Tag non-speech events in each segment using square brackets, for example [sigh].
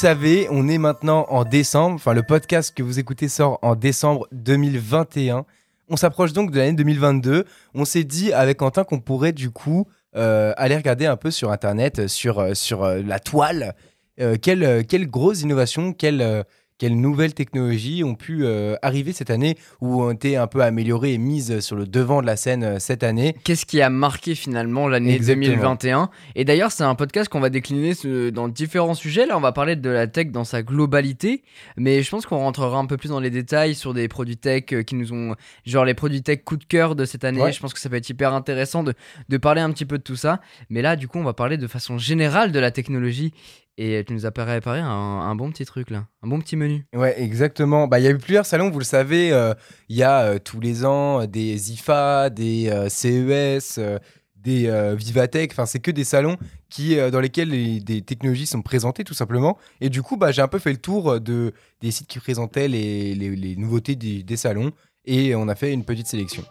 Savez, on est maintenant en décembre. Enfin, le podcast que vous écoutez sort en décembre 2021. On s'approche donc de l'année 2022. On s'est dit avec Quentin qu'on pourrait du coup euh, aller regarder un peu sur Internet, sur, euh, sur euh, la toile, quelles grosses innovations, quelles, quelles nouvelles technologies ont pu euh, arriver cette année ou ont été un peu améliorées et mises sur le devant de la scène euh, cette année? Qu'est-ce qui a marqué finalement l'année Exactement. 2021 Et d'ailleurs, c'est un podcast qu'on va décliner ce- dans différents sujets. Là, on va parler de la tech dans sa globalité, mais je pense qu'on rentrera un peu plus dans les détails sur des produits tech euh, qui nous ont, genre les produits tech coup de cœur de cette année. Ouais. Je pense que ça peut être hyper intéressant de, de parler un petit peu de tout ça. Mais là, du coup, on va parler de façon générale de la technologie. Et tu nous as préparé un, bon petit truc là, un bon petit menu. Ouais, exactement. Bah, il y a eu plusieurs salons, vous le savez. euh, Il y a euh, tous les ans euh, des IFA, des CES, des Vivatech. Enfin, c'est que des salons qui, dans lesquels les- des technologies sont présentées, tout simplement. Et du coup, bah, j'ai un peu fait le tour de, des sites qui présentaient les, les- les nouveautés des, des salons. Et on a fait une petite sélection.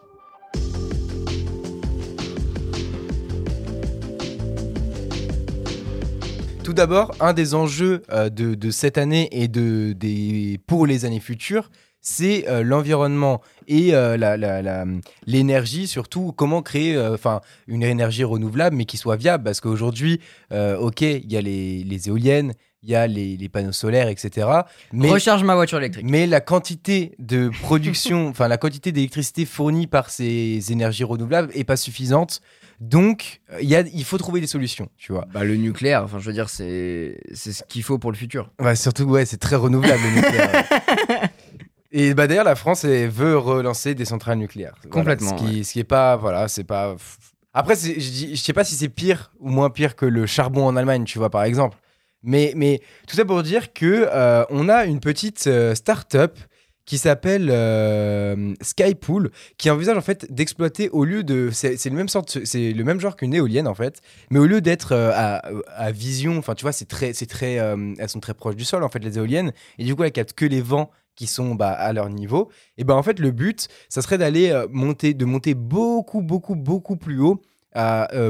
Tout d'abord, un des enjeux euh, de, de cette année et de, des, pour les années futures, c'est euh, l'environnement et euh, l'énergie, surtout comment créer enfin une énergie renouvelable, mais qui soit viable. Parce qu'aujourd'hui, ok, il y a les, les éoliennes, il y a les, les panneaux solaires, etc. Mais, Recharge ma voiture électrique. mais la quantité de production, [laughs] enfin la quantité d'électricité fournie par ces énergies renouvelables est pas suffisante. Donc, euh, il y a- il faut trouver des solutions, tu vois. Bah, le nucléaire, enfin, je veux dire, c'est c'est ce qu'il faut pour le futur. Ouais, surtout, ouais, c'est très renouvelable le nucléaire. [laughs] Et bah d'ailleurs, la France elle, veut relancer des centrales nucléaires. Voilà, Complètement, ce, qui, ce qui est pas, voilà, c'est pas. Après, je sais pas si c'est pire ou moins pire que le charbon en Allemagne, tu vois, par exemple. Mais, mais tout ça pour dire que euh, on a une petite euh, start-up qui s'appelle euh, Skypool, qui envisage en fait d'exploiter au lieu de, c'est le même genre qu'une éolienne en fait, mais au lieu d'être euh, à, vision, enfin tu vois, c'est très, c'est très, euh, elles sont très proches du sol en fait les éoliennes, et du coup elles captent que les vents qui sont bah, à leur niveau. Et ben en fait le but, ça serait d'aller monter, de monter beaucoup, beaucoup, beaucoup plus haut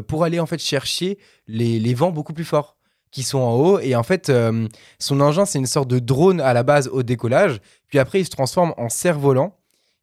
pour aller en fait chercher les vents beaucoup plus forts qui sont en haut. Et en fait, euh, son engin, c'est une sorte de drone à la base au décollage. Puis après, il se transforme en cerf-volant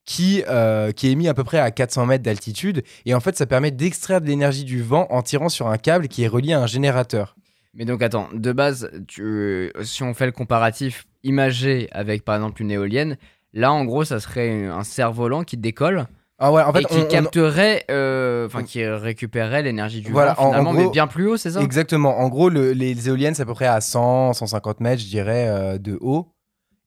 qui, euh, qui est mis à peu près à 400 mètres d'altitude. Et en fait, ça permet d'extraire de l'énergie du vent en tirant sur un câble qui est relié à un générateur. Mais donc attends, de base, tu, si on fait le comparatif imagé avec par exemple une éolienne, là en gros ça serait un cerf-volant qui décolle Ah ouais, en fait, et qui on- capterait, euh, enfin qui récupérerait l'énergie du Voilà, vent en- en finalement, gros- mais bien plus haut, c'est ça? Exactement. En gros, le- les éoliennes, c'est à peu près à 100, 150 mètres, je dirais, euh, de haut.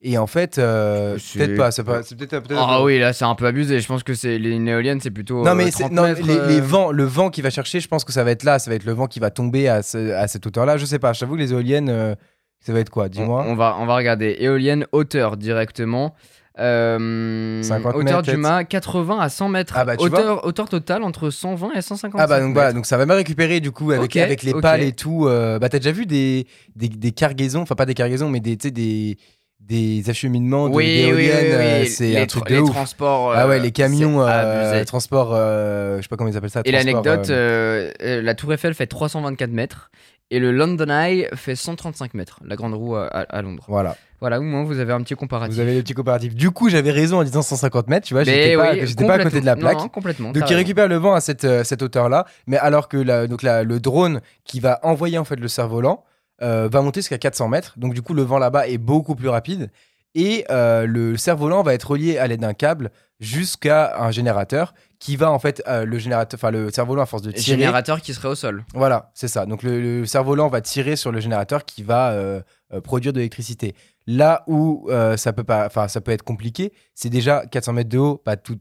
Et en fait, euh, peut-être pas. C'est peut-être. Ah oui, là c'est un peu abusé. Je pense que c'est les une éolienne, c'est plutôt. Non euh, mais c'est- 30 non, mètres, les, les vents, le vent qui va chercher, je pense que ça va être là, ça va être le vent qui va tomber à, ce- à cette hauteur-là. Je sais pas. J'avoue que les éoliennes, ça va être quoi? On, Dis-moi. on va, on va regarder éolienne hauteur directement. Euh, 50 hauteur mètres, du mât 80 à 100 mètres. Ah bah, hauteur, hauteur totale entre 120 et 150 Ah bah donc voilà, donc ça va me récupérer du coup avec, les pales et tout. euh, bah t'as déjà vu des, des, des cargaisons, enfin pas des cargaisons, mais des, des, des acheminements de- Oui, oui, oui, d'éoliennes. euh, c'est un truc de les ouf. transports. ah ouais, euh, les camions, euh, abusé. transport, euh, je sais pas comment ils appellent ça. Et l'anecdote, euh, euh, euh, la Tour Eiffel fait 324 mètres et le London Eye fait 135 mètres, la grande roue à, Londres. Voilà, Voilà, au moins vous avez un petit comparatif. vous avez le petit comparatif. Du coup, j'avais raison en disant 150 mètres, tu vois, j'étais pas, oui, j'étais pas à côté de la plaque. Non, non, complètement. Donc il raison. récupère le vent à cette, euh, cette hauteur-là, mais alors que la, donc la- le drone qui va envoyer en fait le cerf-volant euh, va monter jusqu'à 400 mètres. Donc du coup le vent là-bas est beaucoup plus rapide et euh, le cerf-volant va être relié à l'aide d'un câble jusqu'à un générateur qui va en fait euh, le générateur, enfin le cerf-volant à force de tirer. Générateur qui serait au sol. Voilà, c'est ça. Donc le, le cerf-volant va tirer sur le générateur qui va euh, produire de l'électricité. Là où ça peut pas, enfin ça peut être compliqué, c'est déjà 400 mètres de haut. Pas tout,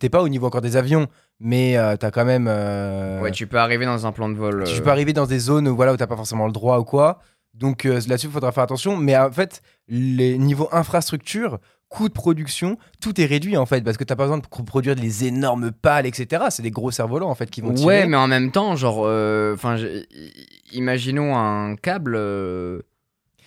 t'es pas au niveau encore des avions, mais euh, t'as quand même. euh, Ouais, tu peux arriver dans un plan de vol. tu peux arriver dans des zones où voilà où t'as pas forcément le droit ou quoi. Donc euh, là-dessus, il faudra faire attention. Mais en fait, les niveaux infrastructure, coût de production, tout est réduit en fait parce que t'as pas besoin de pro- produire des énormes pales, etc. C'est des gros cerfs-volants en fait qui vont tirer. Ouais, mais en même temps, genre, euh, enfin, imaginons un câble. euh,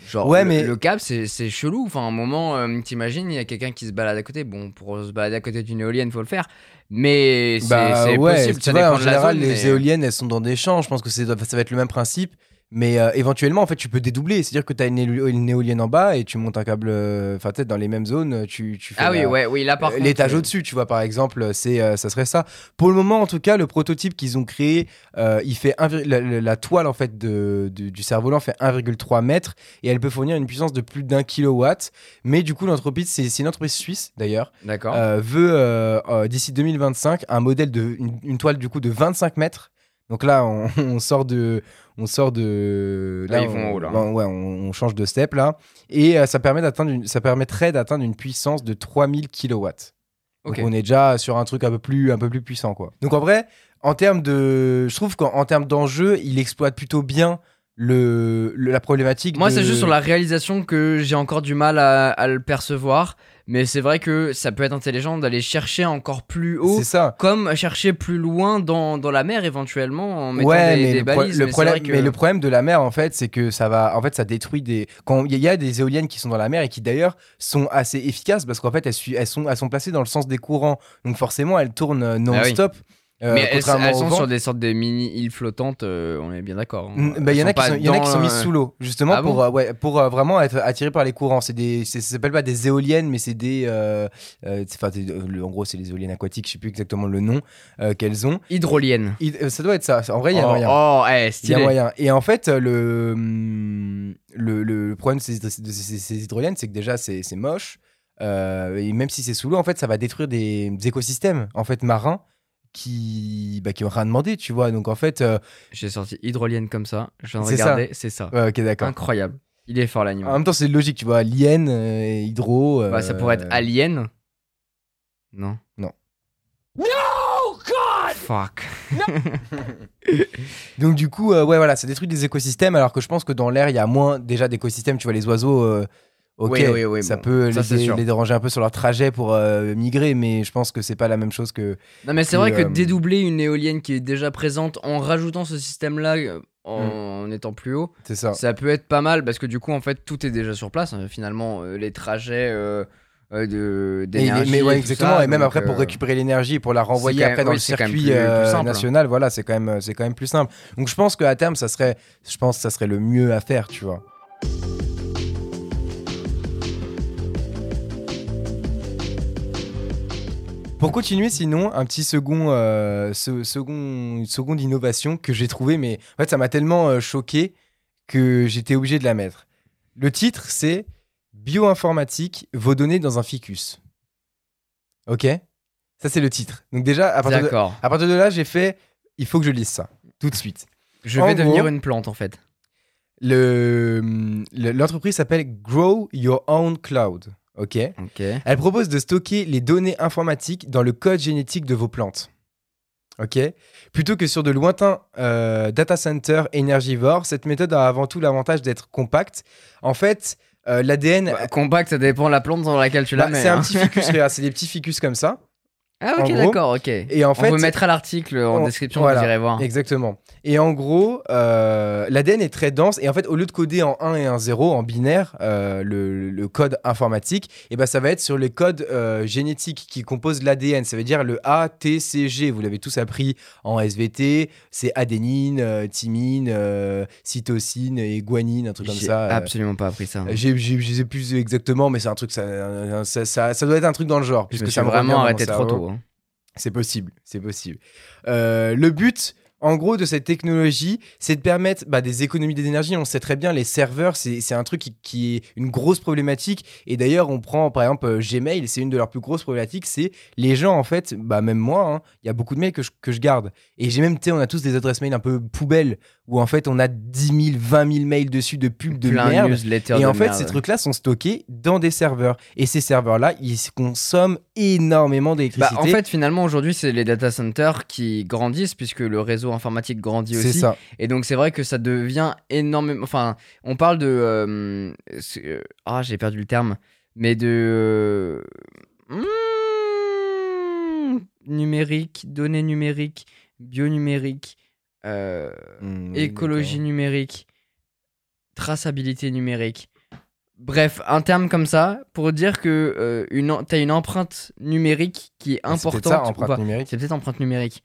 Genre, Ouais, le, mais- le câble, c'est chelou. Enfin, un moment, euh, t'imagines, il y a quelqu'un qui se balade à côté. Bon, pour se balader à côté d'une éolienne, faut le faire. Mais c'est Bah ouais, possible, tu ça vois, en général, zone, les mais- éoliennes, elles sont dans des champs. Je pense que ça va être le même principe. Mais euh, éventuellement, en fait, tu peux dédoubler. C'est-à-dire que tu as une, éo- une éolienne en bas et tu montes un câble. euh, Enfin, peut-être dans les mêmes zones, tu, tu fais Ah oui, la- ouais, oui, là par euh, l'étage au-dessus, tu vois, par exemple, c'est, euh, ça serait ça. Pour le moment, en tout cas, le prototype qu'ils ont créé, euh, il fait un la, toile en fait de, du- du cerf-volant fait 1,3 mètre et elle peut fournir une puissance de plus d'un kilowatt. Mais du coup, l'entreprise, c'est, une entreprise suisse d'ailleurs, D'accord. veut d'ici 2025 un modèle de une, une toile du coup de 25 mètres. Donc là, on, [laughs] on sort de, on sort de, Ah, ils on, vont en haut, là. ben, ouais, on, on change de step là, et euh, ça permet d'atteindre, une- ça permettrait d'atteindre une puissance de 3000 kilowatts. Donc on est déjà sur un truc un peu plus, un peu plus puissant quoi. Donc en vrai, en termes de, je trouve qu'en en termes d'enjeu, il exploite plutôt bien le, le- la problématique. Moi, de- c'est juste sur la réalisation que j'ai encore du mal à, à le percevoir. Mais c'est vrai que ça peut être intelligent d'aller chercher encore plus haut. Ça. Comme chercher plus loin dans, dans la mer éventuellement en mettant ouais, des, mais, des le, balises. le mais problème, vrai que- mais le problème de la mer, en fait, c'est que ça va, en fait, ça détruit des. Quand il y, a- des éoliennes qui sont dans la mer et qui d'ailleurs sont assez efficaces parce qu'en fait, elles, sont, elles sont placées dans le sens des courants, donc forcément, elles tournent euh, non-stop. Euh, mais elles, elles sont vent. sur des sortes de mini-îles flottantes, euh, on est bien d'accord. hein. Mm, bah, Il y, en a qui sont- il dans, mises sous l'eau, justement Ah pour, bon euh, ouais, pour euh, vraiment être attirées par les courants. C'est des, ça s'appelle pas des éoliennes, mais c'est des, en gros, c'est les éoliennes aquatiques. Je sais plus exactement le nom qu'elles ont. Hydroliennes. Il- ça doit être ça. En vrai, il y a oh, moyen. oh, eh, Il y a moyen. Et en fait, le, hum, le, problème de ces, de ces- ces hydroliennes, c'est que déjà, c'est c'est moche. Et même si c'est sous l'eau, en fait, ça va détruire des, des écosystèmes en fait, marins qui, bah, qui ont rien demandé, tu vois. Donc, en fait, euh, J'ai sorti hydrolienne comme ça. Je viens de C'est ça. ouais, ok, d'accord. Incroyable. Il est fort En l'animal. même temps, c'est logique, tu vois. Lien, euh, hydro. Bah, ça euh, pourrait être alien. Non. Non. No God. Fuck. [laughs] Donc, du coup, euh, ouais, voilà, ça détruit des écosystèmes, alors que je pense que dans l'air, il y a moins déjà d'écosystèmes. Tu vois, les oiseaux. Ok, Oui, oui, oui, ça bon, peut ça, les, déranger un peu sur leur trajet pour euh, migrer, mais je pense que c'est pas la même chose que, Non mais c'est vrai que euh, dédoubler une éolienne qui est déjà présente en rajoutant ce système-là euh, en étant plus haut, ça. ça peut être pas mal parce que du coup en fait tout est déjà sur place. hein. Finalement euh, les trajets euh, euh, d'énergie. mais ouais, et exactement. ça, et même après, pour récupérer l'énergie et pour la renvoyer après même- dans oui, le circuit plus- plus simple. national, voilà, c'est quand même, c'est quand même plus simple. Donc je pense qu'à terme, ça serait, je pense, que ça serait le mieux à faire, tu vois. Pour continuer, sinon, un petit second, euh, ce- second, une seconde innovation que j'ai trouvé, mais en fait, ça m'a tellement euh, choqué que j'étais obligé de la mettre. Le titre, c'est Bioinformatique, vos données dans un ficus. Ok? Ça, c'est le titre. Donc, déjà, à partir, de, à partir de là, j'ai fait il faut que je lise ça, tout de suite. Je en vais devenir gros- une plante en fait. Le- le- L'entreprise s'appelle Grow Your Own Cloud. Ok Ok. Elle propose de stocker les données informatiques dans le code génétique de vos plantes. Ok Plutôt que sur de lointains euh, data centers énergivores, cette méthode a avant tout l'avantage d'être compacte. En fait, euh, l'ADN. Bah, compact, ça dépend de la plante dans laquelle tu la bah, mets. c'est un hein. petit ficus, [laughs] c'est des petits ficus comme ça. Ah ok d'accord ok. Et en On fait, vous mettra l'article en on- description, voilà. vous irez voir. Exactement. Et en gros, euh, l'ADN est très dense. Et en fait, au lieu de coder en 1 et un 0, en binaire, euh, le, le code informatique, et ben, ça va être sur les codes euh, génétiques qui composent l'ADN. Ça veut dire le A, T, C, G. Vous l'avez tous appris en SVT. C'est adénine, thymine, cytosine et guanine, un truc comme ça. absolument pas appris ça. J'ai, j'ai, je sais plus exactement, mais c'est un truc, ça, ça, ça, ça doit être un truc dans le genre. Puisque ça vraiment arrêté trop tôt. C'est possible, c'est possible. Euh, le but, en gros, de cette technologie, c'est de permettre bah, des économies d'énergie. On sait très bien, les serveurs, c'est un truc qui, est une grosse problématique. Et d'ailleurs, on prend par exemple euh, Gmail, c'est une de leurs plus grosses problématiques. C'est les gens, en fait, bah, même moi, hein, il y a beaucoup de mails que je, garde. Et j'ai même, on a tous des adresses mail un peu poubelles où en fait, on a 10 000, 20 000 mails dessus de pubs de Plein de merde. Et en fait, merde. ces trucs-là sont stockés dans des serveurs. Et ces serveurs-là, ils consomment énormément Bah, d'électricité. en fait, finalement, aujourd'hui, c'est les data centers qui grandissent puisque le réseau informatique grandit aussi. ça. Et donc, c'est vrai que ça devient énormément. Enfin, on parle de. euh, euh, Ah, j'ai perdu le terme. Mais de. hmm, numérique, données numériques, bionumérique, euh, Hmm, écologie numérique, traçabilité numérique. Bref, un terme comme ça pour dire que euh, une, t'as une empreinte numérique qui est c'est peut-être importante. empreinte numérique. C'est peut-être empreinte numérique.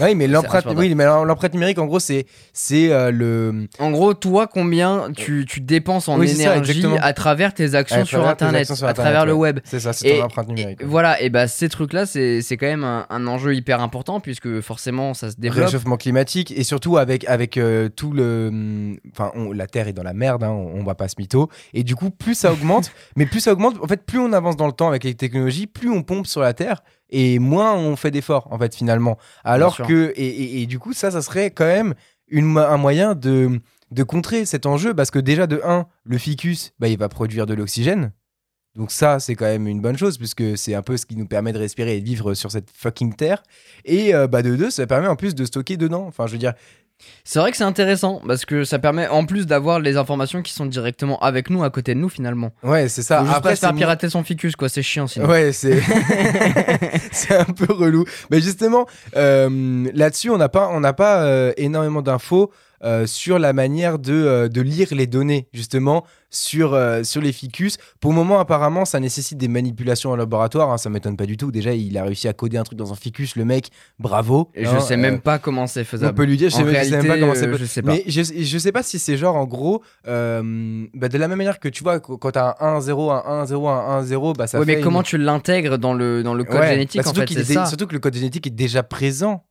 Oui, mais l'empreinte, insupportable. oui, mais l'empreinte numérique, en gros, c'est c'est euh, le En gros, toi, combien tu, tu dépenses en Oui, c'est ça, énergie à travers tes actions sur Internet, actions sur à travers le web. C'est ça, c'est ton empreinte numérique. Et ouais. voilà, et bah ces trucs-là, c'est c'est quand même un, un enjeu hyper important puisque forcément ça se développe. Réchauffement climatique et surtout avec avec euh, tout le enfin on- la terre est dans la merde hein, on, on va pas se mytho et du coup plus ça augmente [laughs] mais plus ça augmente en fait plus on avance dans le temps avec les technologies plus on pompe sur la terre et moins on fait d'efforts en fait finalement alors que et, et- et du coup ça ça serait quand même une, un moyen de de contrer cet enjeu parce que déjà de 1 le ficus bah, il va produire de l'oxygène donc ça, c'est quand même une bonne chose, puisque c'est un peu ce qui nous permet de respirer et de vivre sur cette fucking terre. Et euh, bah, de deux, ça permet en plus de stocker dedans. Enfin, je veux dire, C'est vrai que c'est intéressant parce que ça permet en plus d'avoir les informations qui sont directement avec nous, à côté de nous finalement. ouais, c'est ça. Faut juste pas faire pirater son ficus quoi, c'est chiant sinon. Ouais, c'est [laughs] [laughs] c'est un peu relou. Mais justement, euh, là-dessus, on n'a pas, on n'a pas euh, énormément d'infos euh, sur la manière de, euh, de lire les données, justement, sur, euh, sur les ficus. Pour le moment, apparemment, ça nécessite des manipulations en laboratoire. Hein, ça m'étonne pas du tout. Déjà, il a réussi à coder un truc dans un ficus, le mec, bravo. Et je hein, sais euh, même pas comment c'est On faisable. peut lui dire, je sais, même- je sais même pas comment c'est. je sais pas. Mais je, je sais pas si c'est genre, en gros, bah, de la même manière que tu vois, qu- quand t'as un 1-0, un 1-0, un 1-0, bah ça ouais, fait. mais comment tu l'intègres dans le, dans le code Ouais, génétique bah, en fait, est. Surtout que le code génétique est déjà présent.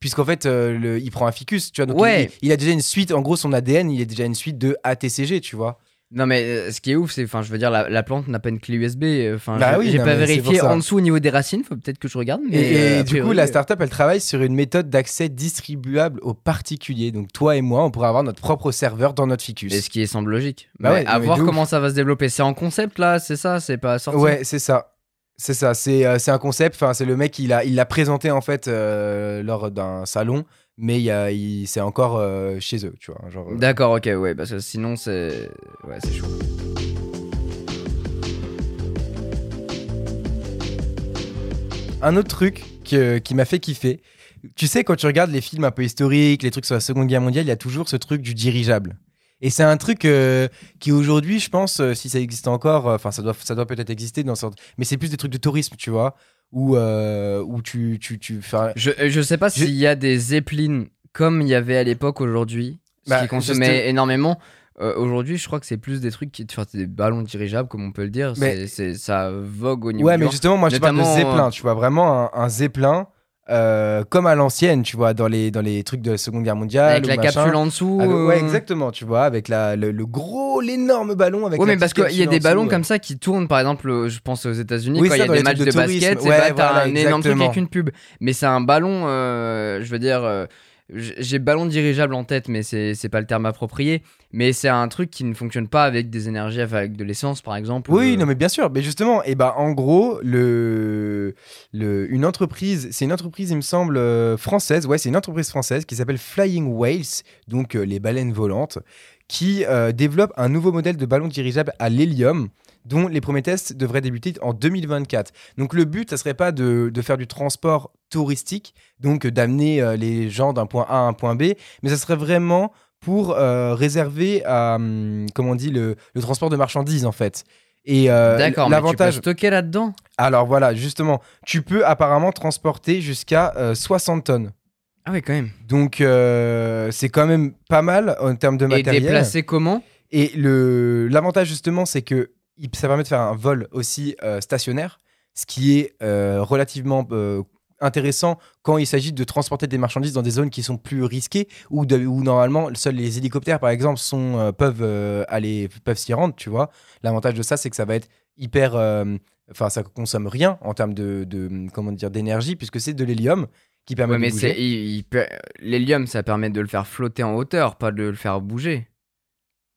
Puisqu'en fait, euh, le- il prend un ficus, tu vois. Donc Ouais. il, il a déjà une suite, en gros, son ADN, il est déjà une suite de ATCG, tu vois. Non mais euh, ce qui est ouf, c'est, enfin, je veux dire, la, la plante n'a pas une clé USB. euh, Enfin, Bah j'ai- oui, j'ai pas vérifié en dessous au niveau des racines. Faut peut-être que je regarde. Mais Et, euh, du coup, la startup, elle travaille sur une méthode d'accès distribuable aux particuliers. Donc toi et moi, on pourrait avoir notre propre serveur dans notre ficus. Et ce qui semble logique. Bah Mais ouais, à mais voir ouf. comment ça va se développer. C'est en concept là, c'est ça, c'est pas sorti. Ouais, c'est ça. C'est ça, c'est euh, c'est un concept, enfin, c'est le mec, il l'a il présenté en fait euh, lors d'un salon, mais il y a- il- c'est encore euh, chez eux, tu vois. D'accord, ok, ouais, parce que sinon c'est, ouais, c'est chaud. Un autre truc que- qui m'a fait kiffer, tu sais, quand tu regardes les films un peu historiques, les trucs sur la Seconde Guerre mondiale, il y a toujours ce truc du dirigeable. Et c'est un truc euh, qui aujourd'hui, je pense, euh, si ça existe encore, euh, enfin ça doit, ça doit peut-être exister dans sorte, mais c'est plus des trucs de tourisme, tu vois, où, où tu, tu, tu Je, je sais pas Je- s'il y a des Zeppelin comme il y avait à l'époque aujourd'hui, Bah, qui consommait juste- énormément. Euh, aujourd'hui, je crois que c'est plus des trucs qui, enfin, des ballons dirigeables, comme on peut le dire. Mais- C'est, ça vogue au niveau. Ouais, mais justement, moi je parle de zeppelin, tu vois, vraiment un, un zeppelin euh, comme à l'ancienne, tu vois, dans les, dans les trucs de la Seconde Guerre mondiale. avec ou la machin. capsule en dessous. Avec- ouais, euh, exactement, tu vois, avec la, le, le gros, l'énorme ballon avec Ouais, mais parce qu'il y a des ballons dessous, comme ça qui tournent, par exemple, euh, je pense aux États-Unis, Oui, quand il y a des matchs de, basket, Ouais, bah, t'as voilà, un énorme truc avec une pub. Mais c'est un ballon, euh, je veux dire, j'ai ballon dirigeable en tête, mais c'est pas le terme approprié. Mais c'est un truc qui ne fonctionne pas avec des énergies, enfin, avec de l'essence, par exemple. Oui, euh, non, mais bien sûr. Mais justement, et bah, en gros, le, le, une entreprise, c'est une entreprise, il me semble, euh, française. Ouais, c'est une entreprise française qui s'appelle Flying Whales, donc euh, les baleines volantes, qui développe un nouveau modèle de ballon dirigeable à l'hélium dont les premiers tests devraient débuter en 2024. Donc le but, ça serait pas de, de faire du transport touristique, donc euh, d'amener euh, les gens d'un point A à un point B, mais ça serait vraiment pour euh, réserver à, comment on dit, le, le transport de marchandises en fait. Et euh, D'accord, mais tu peux l'avantage, stocker là-dedans? alors voilà, justement, tu peux apparemment transporter jusqu'à euh, 60 tonnes. Ah oui, quand même. Donc c'est quand même pas mal en termes de Et matériel. déplacer comment? Et le l'avantage justement, c'est que ça permet de faire un vol aussi euh, stationnaire, ce qui est euh, relativement euh, intéressant quand il s'agit de transporter des marchandises dans des zones qui sont plus risquées ou où normalement seuls les hélicoptères par exemple sont peuvent aller peuvent s'y rendre, tu vois. L'avantage de ça, c'est que ça va être hyper Enfin, ça consomme rien en termes de, de comment dire d'énergie puisque c'est de l'hélium qui permet Ouais, de mais l'hélium, ça permet de le faire flotter en hauteur, pas de le faire bouger.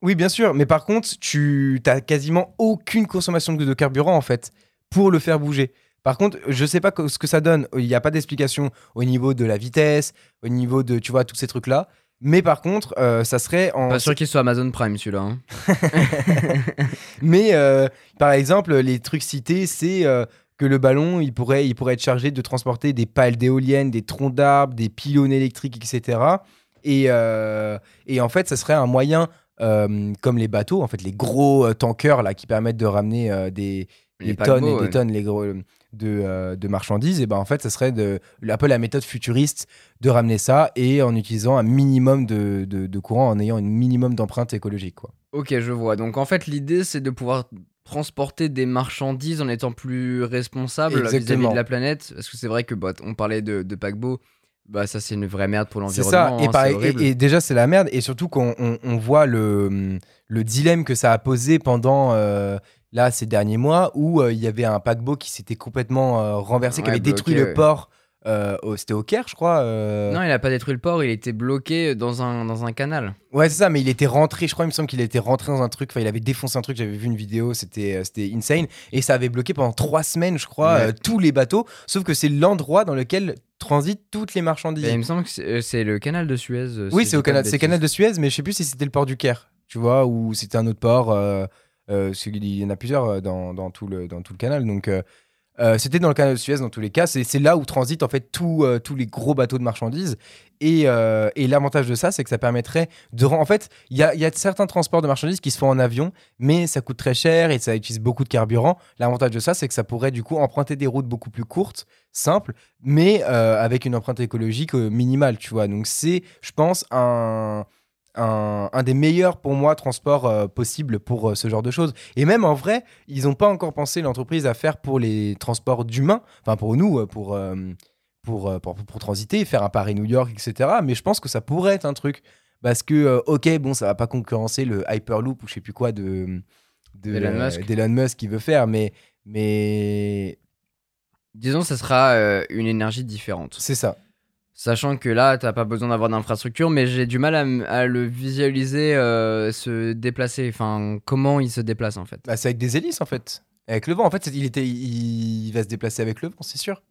Oui, bien sûr, mais par contre, tu as quasiment aucune consommation de, carburant en fait pour le faire bouger. Par contre, je sais pas ce que ça donne. Il n'y a pas d'explication au niveau de la vitesse, au niveau de, tu vois, tous ces trucs-là. Mais par contre, euh, ça serait en. Pas sûr qu'il soit Amazon Prime celui-là. hein. [laughs] Mais euh, par exemple, les trucs cités, c'est euh, que le ballon, il pourrait, il pourrait être chargé de transporter des pales d'éoliennes, des troncs d'arbres, des pylônes électriques, etc. Et, euh, et en fait, ça serait un moyen, euh, comme les bateaux, en fait, les gros euh, tankers là, qui permettent de ramener euh, des, paquebots, tonnes et ouais. des tonnes les gros, de, euh, de marchandises, et ben en fait, ça serait de, un peu la méthode futuriste de ramener ça et en utilisant un minimum de, de, de courant, en ayant un minimum d'empreinte écologique. Quoi. Ok, je vois. Donc en fait, l'idée, c'est de pouvoir transporter des marchandises en étant plus responsable vis-à-vis de la planète. Parce que c'est vrai que bah, on parlait de, de paquebot. Bah ça, c'est une vraie merde pour C'est l'environnement. ça, et, hein, pareil- c'est et, et déjà c'est la merde, et surtout qu'on on, on voit le, le dilemme que ça a posé pendant euh, là ces derniers mois où euh, il y avait un paquebot qui s'était complètement euh, renversé, qui avait détruit le port. Euh, au- C'était au Caire, je crois. euh, Non, il a pas détruit le port, il était bloqué dans un, dans un canal. Ouais, c'est ça, mais il était rentré, je crois, il me semble qu'il était rentré dans un truc, enfin, il avait défoncé un truc, j'avais vu une vidéo, c'était euh, c'était insane, et ça avait bloqué pendant trois semaines, je crois, Ouais. euh, tous les bateaux, sauf que c'est l'endroit dans lequel transitent toutes les marchandises. Et il me semble que c'est le canal de Suez. oui, c'est au de canal, c'est bêtises. canal de Suez, mais je sais plus si c'était le port du Caire, tu vois, ou c'était un autre port, qu'il y en a plusieurs dans, dans tout, le, dans tout le canal, donc... euh, c'était dans le canal de Suez dans tous les cas. C'est là où transitent en fait tous euh, tous les gros bateaux de marchandises. Et, euh, et l'avantage de ça, c'est que ça permettrait de. En fait, il y a, y a certains transports de marchandises qui se font en avion, mais ça coûte très cher et ça utilise beaucoup de carburant. L'avantage de ça, c'est que ça pourrait du coup emprunter des routes beaucoup plus courtes, simples, mais avec une empreinte écologique minimale, tu vois. Donc c'est, je pense, un, un, un des meilleurs pour moi transports euh, possibles pour euh, ce genre de choses. Et même en vrai, ils n'ont pas encore pensé l'entreprise à faire pour les transports d'humains, enfin pour nous, euh, pour, euh, pour, pour, pour transiter, faire un Paris-New York, etc. Mais je pense que ça pourrait être un truc. Parce que, ok, bon, ça va pas concurrencer le Hyperloop ou je sais plus quoi de, de, D'Elon Musk. Musk qui veut faire, mais, mais Disons, ça sera une énergie différente. c'est ça. Sachant que là, t'as pas besoin d'avoir d'infrastructure, mais j'ai du mal à, le visualiser euh, se déplacer. Enfin, comment il se déplace en fait. Bah, c'est avec des hélices en fait. Avec le vent, en fait, il, était, il, il va se déplacer avec le vent, c'est sûr.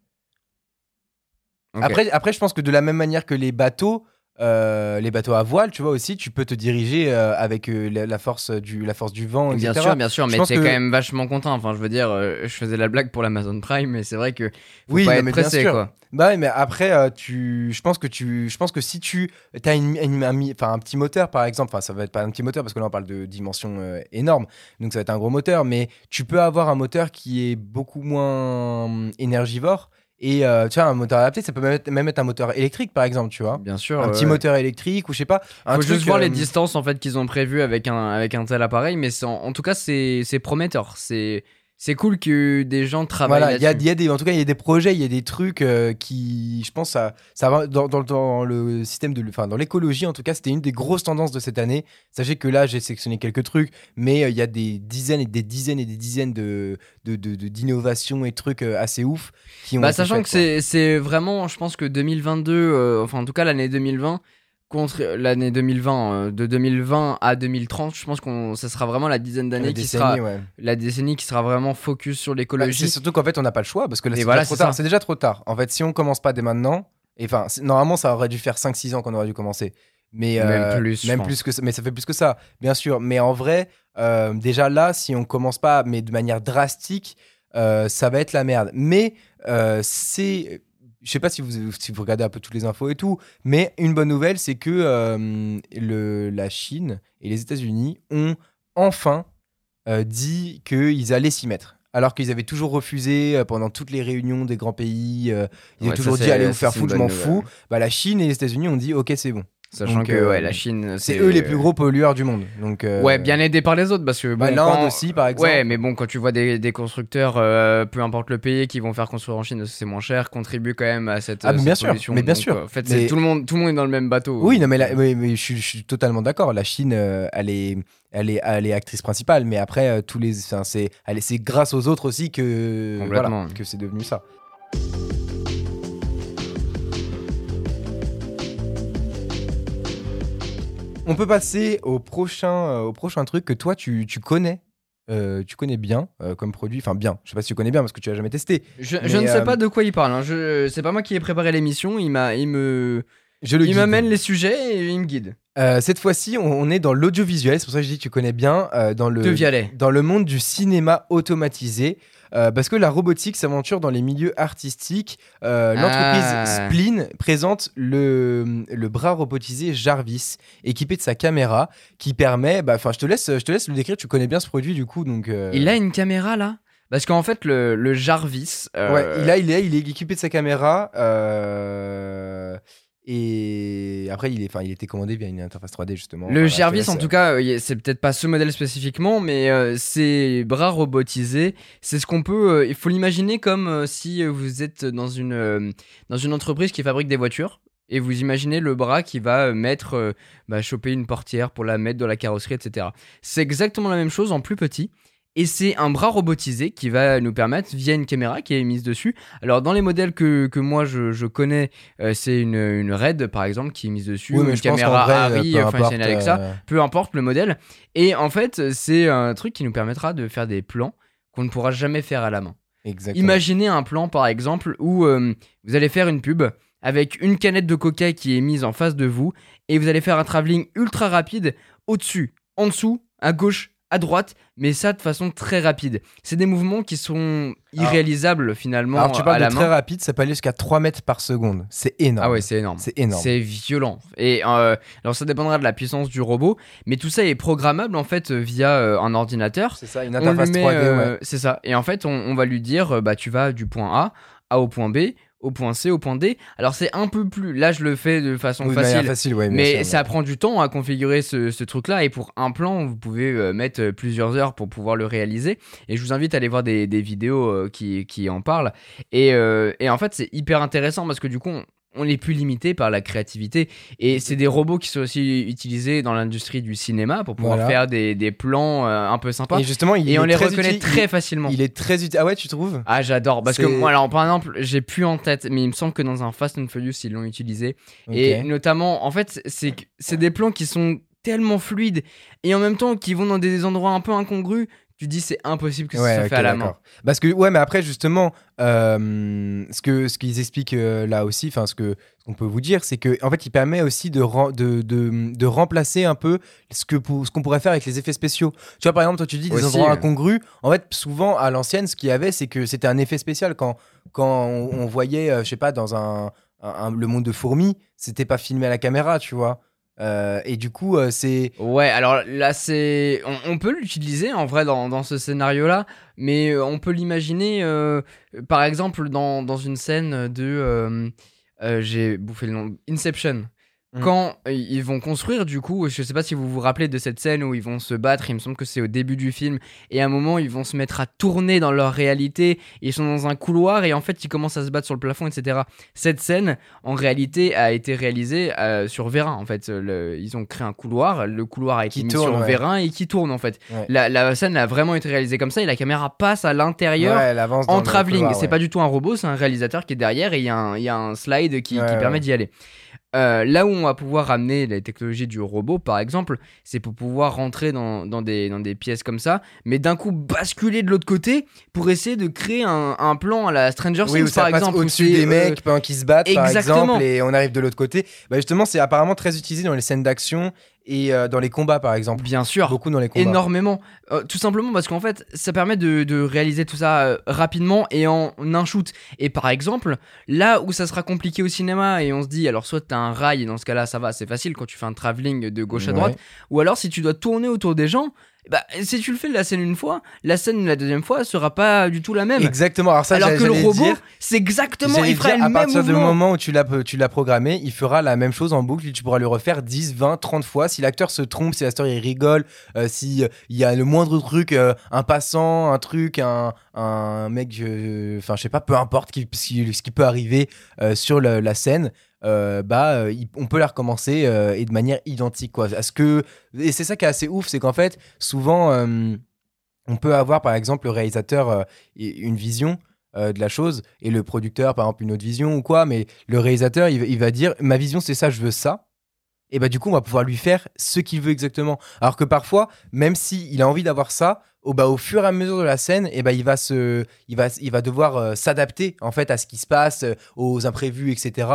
Après, je pense que de la même manière que les bateaux, euh, les bateaux à voile, tu vois aussi, tu peux te diriger euh, avec euh, la, la force du, la force du vent, Bien sûr, bien sûr, Je mais t'es que- quand même vachement content. Enfin, je veux dire, je faisais la blague pour l'Amazon Prime, mais c'est vrai que faut Oui, pas non, être mais bien pressé, sûr. quoi. Bah mais après, tu, je pense que tu, je pense que si tu, as une, une- un, petit moteur par exemple, enfin ça va être pas un petit moteur parce que là on parle de dimensions euh, énormes, donc ça va être un gros moteur, mais tu peux avoir un moteur qui est beaucoup moins hum, énergivore et euh, tu vois un moteur adapté, ça peut même être, même être un moteur électrique par exemple, tu vois, Bien sûr. un ouais. petit moteur électrique ou je sais pas, un Faut truc, juste voir euh, les distances en fait qu'ils ont prévues avec un avec un tel appareil, mais en, en tout cas c'est c'est prometteur. C'est c'est cool que des gens travaillent Voilà, il y a, y des, en tout cas, il y a des projets, il y a des trucs euh, qui, je pense, ça, ça va dans, dans- dans le système de, enfin, dans l'écologie, en tout cas, c'était une des grosses tendances de cette année. Sachez que là, j'ai sélectionné quelques trucs, mais euh, il y a des dizaines et des dizaines et des dizaines de, d'innovations et trucs euh, assez ouf qui ont Bah, sachant que c'est c'est vraiment, je pense que 2022, euh, enfin en tout cas l'année 2020 contre l'année 2020, euh, de 2020 à 2030, je pense qu'on ça sera vraiment la dizaine d'années qui sera ouais. la décennie qui sera vraiment focus sur Bah, l'écologie. c'est surtout qu'en fait, on n'a pas le choix parce que là, c'est voilà, déjà trop tard. ça. C'est déjà trop tard. En fait, si on commence pas dès maintenant, et enfin, normalement, ça aurait dû faire 5-6 ans qu'on aurait dû commencer. Mais, Même euh, plus, même que ça, mais ça fait plus que ça, bien sûr. Mais en vrai, euh, déjà là, si on commence pas, mais de manière drastique, ça va être la merde. Mais c'est, je sais pas si vous, si vous regardez un peu toutes les infos et tout, mais une bonne nouvelle, c'est que euh, le, la Chine et les États-Unis ont enfin euh, dit qu'ils allaient s'y mettre. Alors qu'ils avaient toujours refusé euh, pendant toutes les réunions des grands pays, ils Ouais, ont ça, toujours dit allez vous faire foutre, je m'en fous. Bah, la Chine et les États-Unis ont dit ok c'est bon. Sachant Donc, que euh, ouais, la Chine, C'est eux les plus gros pollueurs du monde. Donc, euh, Ouais, bien aidés par les autres parce que bah, bon, l'Inde quand- aussi par exemple. Ouais, mais bon, quand tu vois des, des constructeurs, euh, peu importe le pays, qui vont faire construire en Chine, c'est moins cher, contribuent quand même à cette, Ah, cette bien sûr, pollution. mais bien Donc, sûr. euh, En fait, Mais- tout le monde, tout le monde est dans le même bateau. Oui, non, mais, euh, je, suis, je suis totalement d'accord. La Chine, euh, elle, est, elle, est, elle est actrice principale, mais après, euh, tous les, c'est, c'est grâce aux autres aussi que, voilà, que c'est devenu ça. On peut passer au prochain, euh, au prochain truc que toi, tu, tu connais. euh, tu connais bien euh, comme produit, enfin bien, je sais pas si tu connais bien parce que tu l'as jamais testé. Je, ne sais euh, pas de quoi il parle. Hein. Je, c'est pas moi qui ai préparé l'émission. Il m'a, il me, Je le il guide. m'amène les sujets et il me guide. Cette fois-ci, on, est dans l'audiovisuel, c'est pour ça que je dis que tu connais bien, dans le De Vialet. dans le monde du cinéma automatisé. Euh, parce que la robotique s'aventure dans les milieux artistiques. Euh, L'entreprise Ah. Spleen présente le, le bras robotisé Jarvis, équipé de sa caméra, qui permet. bah, Enfin, je te laisse, je te laisse le décrire. Tu connais bien ce produit du coup, donc. euh, Il a une caméra là? Parce qu'en fait, le, le Jarvis. Ouais, il, a, il, est, il est équipé de sa caméra. Et après, il, est, il était commandé via une interface 3D, justement. Le laisse, en tout cas, euh, a- c'est peut-être pas ce modèle spécifiquement, mais euh, ces bras robotisés, c'est ce qu'on peut. euh, il faut l'imaginer comme euh, si vous êtes dans une, dans une entreprise qui fabrique des voitures. Et vous imaginez le bras qui va mettre, bah, choper une portière pour la mettre dans la carrosserie, etc. C'est exactement la même chose en plus petit. Et c'est un bras robotisé qui va nous permettre, via une caméra qui est mise dessus. Alors, dans les modèles que, que moi je, je connais, euh, c'est une, une RED par exemple qui est mise dessus. Oui, ou mais une caméra vrai, Harry, peu enfin importe, une Alexa euh, peu importe le modèle. Et en fait, c'est un truc qui nous permettra de faire des plans qu'on ne pourra jamais faire à la main. Exactement. Imaginez un plan, par exemple, où euh, vous allez faire une pub avec une canette de coca qui est mise en face de vous et vous allez faire un travelling ultra rapide au-dessus, en dessous, à gauche, à droite, mais ça de façon très rapide. C'est des mouvements qui sont Alors- irréalisables finalement Alors, tu à parles la de main. très rapide, ça peut aller jusqu'à 3 mètres par seconde. C'est énorme. Ah ouais, c'est énorme. C'est énorme. C'est violent. Et euh, alors ça dépendra de la puissance du robot, mais tout ça est programmable en fait via euh, un ordinateur. C'est ça, une interface met, 3D, euh, ouais. C'est ça. Et en fait, on, on va lui dire, euh, bah tu vas du point A, à au point B, au point C, au point D. Alors c'est un peu plus. Là, je le fais de façon Oui, facile. facile, ouais, Mais sûr, ça prend du temps à configurer ce, ce truc-là et pour un plan, vous pouvez euh, mettre euh, plusieurs heures pour pouvoir le réaliser. Et je vous invite à aller voir des, des vidéos euh, qui, qui en parlent. Et, euh, et en fait, c'est hyper intéressant parce que du coup, on, on est plus limité par la créativité. Et c'est des robots qui sont aussi utilisés dans l'industrie du cinéma pour pouvoir Voilà. faire des, des plans euh, un peu sympas. Et justement, il Et on les reconnaît utile- très il- facilement. Il est très utile. Ah ouais, tu trouves? Ah, j'adore. Parce que moi, alors, par exemple, j'ai plus en tête, mais il me semble que dans un Fast and Furious, ils l'ont utilisé. Et notamment, en fait, c'est des plans qui sont tellement fluides et en même temps qui vont dans des endroits un peu incongrus. Tu dis, c'est impossible que ça Ouais, soit fait à la main. Parce que ouais, mais après justement, euh, ce que ce qu'ils expliquent euh, là aussi, enfin ce que ce qu'on peut vous dire, c'est que en fait, il permet aussi de, ren- de, de, de remplacer un peu ce que pour- ce qu'on pourrait faire avec les effets spéciaux. Tu vois, par exemple, toi tu dis des Aussi, endroits ouais. incongrus. En fait, souvent à l'ancienne, ce qu'il y avait, c'est que c'était un effet spécial quand quand on, on voyait, euh, je sais pas, dans un, un- un- le monde de fourmis, c'était pas filmé à la caméra, tu vois. Euh, et du coup, euh, c'est Ouais, alors là, c'est. On, peut l'utiliser en vrai dans, dans ce scénario-là, mais euh, on peut l'imaginer, par exemple, dans, dans une scène de. J'ai bouffé le nom. Inception. Mhm. Quand ils vont construire, du coup, je sais pas si vous vous rappelez de cette scène où ils vont se battre, il me semble que c'est au début du film, et à un moment, ils vont se mettre à tourner dans leur réalité, ils sont dans un couloir, et en fait, ils commencent à se battre sur le plafond, etc. Cette scène, en réalité, a été réalisée euh, sur vérin, en fait. Le- ils ont créé un couloir, le couloir a été Qui mis tourne, sur ouais. vérin et qui tourne, en fait. Ouais. La, la scène a vraiment été réalisée comme ça, et la caméra passe à l'intérieur ouais, en travelling. C'est pas du tout un robot, c'est un réalisateur qui est derrière et il y, a un- il y a un slide qui, permet d'y aller. Euh, là où on va pouvoir amener les technologies du robot, par exemple, c'est pour pouvoir rentrer dans, dans des, dans des pièces comme ça, mais d'un coup basculer de l'autre côté pour essayer de créer un, un plan à la Stranger Things, Oui, ça par passe exemple. au-dessus des euh, mecs qu'ils se battent, par exactement. exemple, et on arrive de l'autre côté. Bah justement, c'est apparemment très utilisé dans les scènes d'action et euh, dans les combats, par exemple. Bien sûr. Beaucoup dans les combats. Énormément. Euh, tout simplement parce qu'en fait, ça permet de, de réaliser tout ça euh, rapidement et en un shoot. Et par exemple, là où ça sera compliqué au cinéma et on se dit, alors soit t'as un rail, et dans ce cas-là, ça va, c'est facile quand tu fais un travelling de gauche à Ouais. droite. Ou alors si tu dois tourner autour des gens, bah, si tu le fais la scène une fois, la scène la deuxième fois sera pas du tout la même. Exactement. Alors ça, alors que le robot, c'est exactement, il fera dire, le à même partir du moment où tu l'as tu l'as programmé, il fera la même chose en boucle. Tu pourras le refaire 10, 20, 30 fois. Si l'acteur se trompe, si l'acteur il rigole, euh, si euh, il y a le moindre truc, euh, un passant, un truc, un, un mec, euh, enfin je sais pas, peu importe qui- ce qui, ce qui peut arriver euh, sur la scène. Euh, bah, euh, on peut la recommencer euh, et de manière identique quoi. À ce que et c'est ça qui est assez ouf, c'est qu'en fait souvent on peut avoir par exemple le réalisateur une vision de la chose et le producteur par exemple une autre vision ou quoi mais le réalisateur il, il va dire ma vision c'est ça je veux ça et bah du coup on va pouvoir lui faire ce qu'il veut exactement alors que parfois même si il a envie d'avoir ça au, bah, au fur et à mesure de la scène et bah, il va se il va il va devoir euh, s'adapter en fait à ce qui se passe euh, aux imprévus etc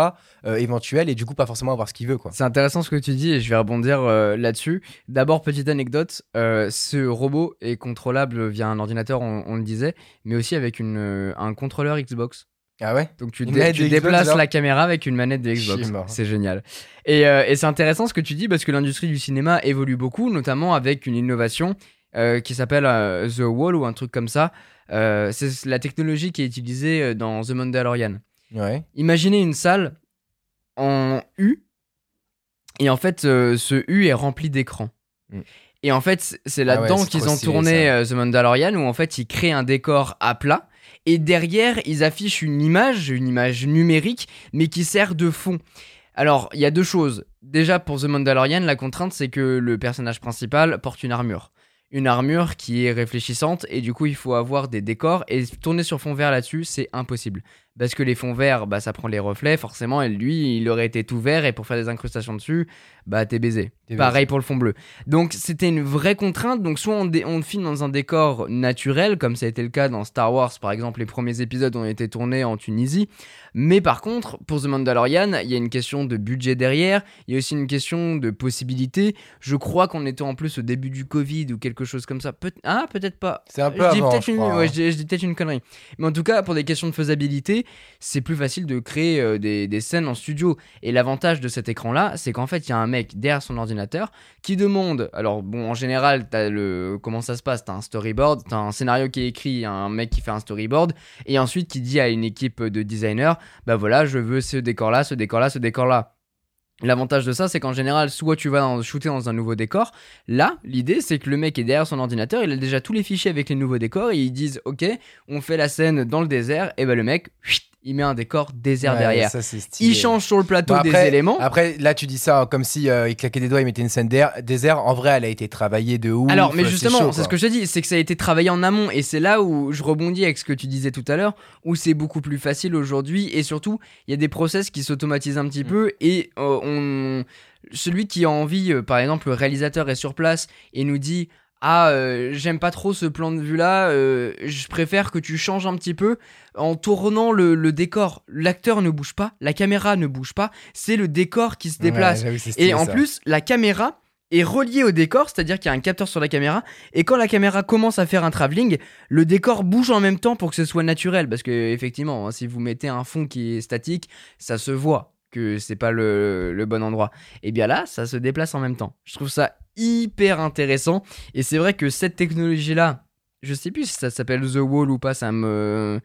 euh, éventuels et du coup pas forcément avoir ce qu'il veut quoi C'est intéressant ce que tu dis et je vais rebondir là-dessus. D'abord, petite anecdote, ce robot est contrôlable via un ordinateur, on, on le disait, mais aussi avec une, un contrôleur Xbox. ah ouais? Donc tu, dé- Xbox, déplaces la caméra avec une manette de Xbox. C'est génial. Et, euh, et c'est intéressant ce que tu dis parce que l'industrie du cinéma évolue beaucoup, notamment avec une innovation euh, qui s'appelle euh, The Wall ou un truc comme ça. Euh, c'est la technologie qui est utilisée dans The Mandalorian. Ouais. Imaginez une salle en U, et en fait, ce U est rempli d'écrans. Mm. Et en fait, c'est Ah là-dedans ouais, c'est qu'ils ont tourné The Mandalorian, où en fait, ils créent un décor à plat. Et derrière, ils affichent une image, une image numérique, mais qui sert de fond. Alors, il y a deux choses. Déjà, pour The Mandalorian, la contrainte, c'est que le personnage principal porte une armure. Une armure qui est réfléchissante, et du coup, il faut avoir des décors. Et tourner sur fond vert là-dessus, c'est impossible. Parce que les fonds verts, bah, ça prend les reflets, forcément, et lui, il aurait été tout vert, et pour faire des incrustations dessus, bah, t'es baisé. Pareil pour le fond bleu. Donc, c'était une vraie contrainte. Donc, soit on, on filme dans un décor naturel, comme ça a été le cas dans Star Wars, par exemple, les premiers épisodes ont été tournés en Tunisie. Mais par contre, pour The Mandalorian, il y a une question de budget derrière, il y a aussi une question de possibilité. Je crois qu'on était en plus au début du Covid ou quelque chose comme ça. Peut ah, peut-être pas. C'est un peu Je dis avant, je une, crois, ouais, hein. je dis, je dis peut-être une connerie. Mais en tout cas, pour des questions de faisabilité, c'est plus facile de créer euh, des, scènes en studio. Et l'avantage de cet écran-là, c'est qu'en fait, il y a un mec derrière son ordinateur qui demande. Alors, bon, en général, comment ça se passe? T'as un storyboard, t'as un scénario qui est écrit, un mec qui fait un storyboard, et ensuite qui dit à une équipe de designers Bah voilà, je veux ce décor-là, ce décor-là, ce décor-là. L'avantage de ça, c'est qu'en général, soit tu vas shooter dans un nouveau décor. Là, l'idée, c'est que le mec est derrière son ordinateur, il a déjà tous les fichiers avec les nouveaux décors, et ils disent Ok, on fait la scène dans le désert, et bah le mec, il met un décor désert Ouais, derrière. ça. Il change sur le plateau Bon, des éléments. Après, là, tu dis ça comme si euh, il claquait des doigts, il mettait une scène d'air- désert. En vrai, elle a été travaillée de ouf. Alors, mais justement, c'est ce que je te dis, c'est que ça a été travaillé en amont, et c'est là où je rebondis avec ce que tu disais tout à l'heure, où c'est beaucoup plus facile aujourd'hui, et surtout, il y a des process qui s'automatisent un petit Mm. peu, et euh, on... celui qui a envie, euh, par exemple, le réalisateur est sur place et nous dit ah euh, j'aime pas trop ce plan de vue là, je préfère que tu changes un petit peu en tournant le, le décor. L'acteur ne bouge pas, la caméra ne bouge pas, c'est le décor qui se déplace. stylé, Et en ça. plus, la caméra est reliée au décor, c'est-à-dire qu'il y a un capteur sur la caméra, et quand la caméra commence à faire un travelling, le décor bouge en même temps pour que ce soit naturel, parce que effectivement, hein, si vous mettez un fond qui est statique, ça se voit que c'est pas le, le bon endroit. Et bien là, ça se déplace en même temps. Je trouve ça hyper intéressant, et c'est vrai que cette technologie-là, je sais plus si ça s'appelle The Wall ou pas, ça me...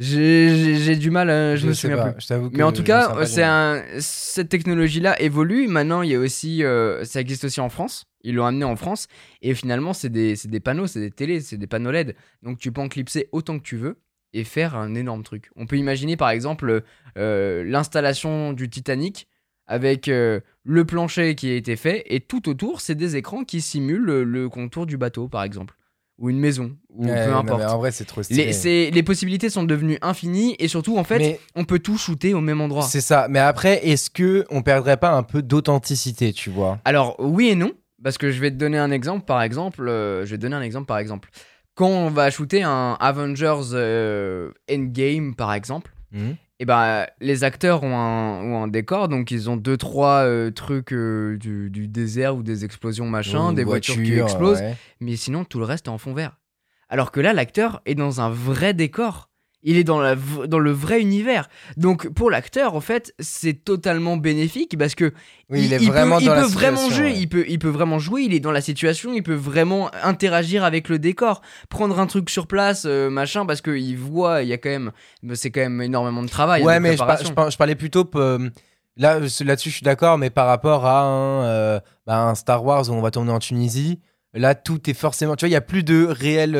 J'ai du mal, euh, je, me sais souviens pas, plus. je Mais en tout je me cas, euh, c'est un, cette technologie-là évolue. Maintenant, il y a aussi, euh, ça existe aussi en France. Ils l'ont amené en France. Et finalement, c'est des, des panneaux, c'est des télés, c'est des panneaux LED. Donc, tu peux en clipser autant que tu veux et faire un énorme truc. On peut imaginer, par exemple, euh, l'installation du Titanic avec euh, le plancher qui a été fait et tout autour, c'est des écrans qui simulent le, le contour du bateau, par exemple, ou une maison, ou Ouais, peu non, importe. mais en vrai, c'est trop stylé. Les, possibilités sont devenues infinies et surtout, en fait, Mais on peut tout shooter au même endroit. c'est ça. Mais après, est-ce que on perdrait pas un peu d'authenticité, tu vois? Alors oui et non, parce que je vais te donner un exemple par exemple. euh, je vais te donner un exemple par exemple. Quand on va shooter un Avengers euh, Endgame par exemple, Mhm. Et ben les acteurs ont un, ont un décor, donc ils ont deux trois euh, trucs euh, du, du désert ou des explosions machin, des voitures qui explosent, ouais. mais sinon tout le reste est en fond vert. Alors que là l'acteur est dans un vrai décor. Il est dans, la, dans le vrai univers. Donc pour l'acteur, en fait, c'est totalement bénéfique parce que Oui, il, est peut- vraiment dans peut jouer, ouais. il peut, il peut vraiment jouer, il est dans la situation, il peut vraiment interagir avec le décor, prendre un truc sur place, euh, machin, parce qu'il voit, il y a quand même, c'est quand même énormément de travail. hein, Ouais, mais je, par- parlais plutôt. euh, Là, là-dessus, je suis d'accord, mais par rapport à un, euh, bah, un Star Wars où on va tourner en Tunisie, là, tout est forcément. Tu vois, il y a plus de réel.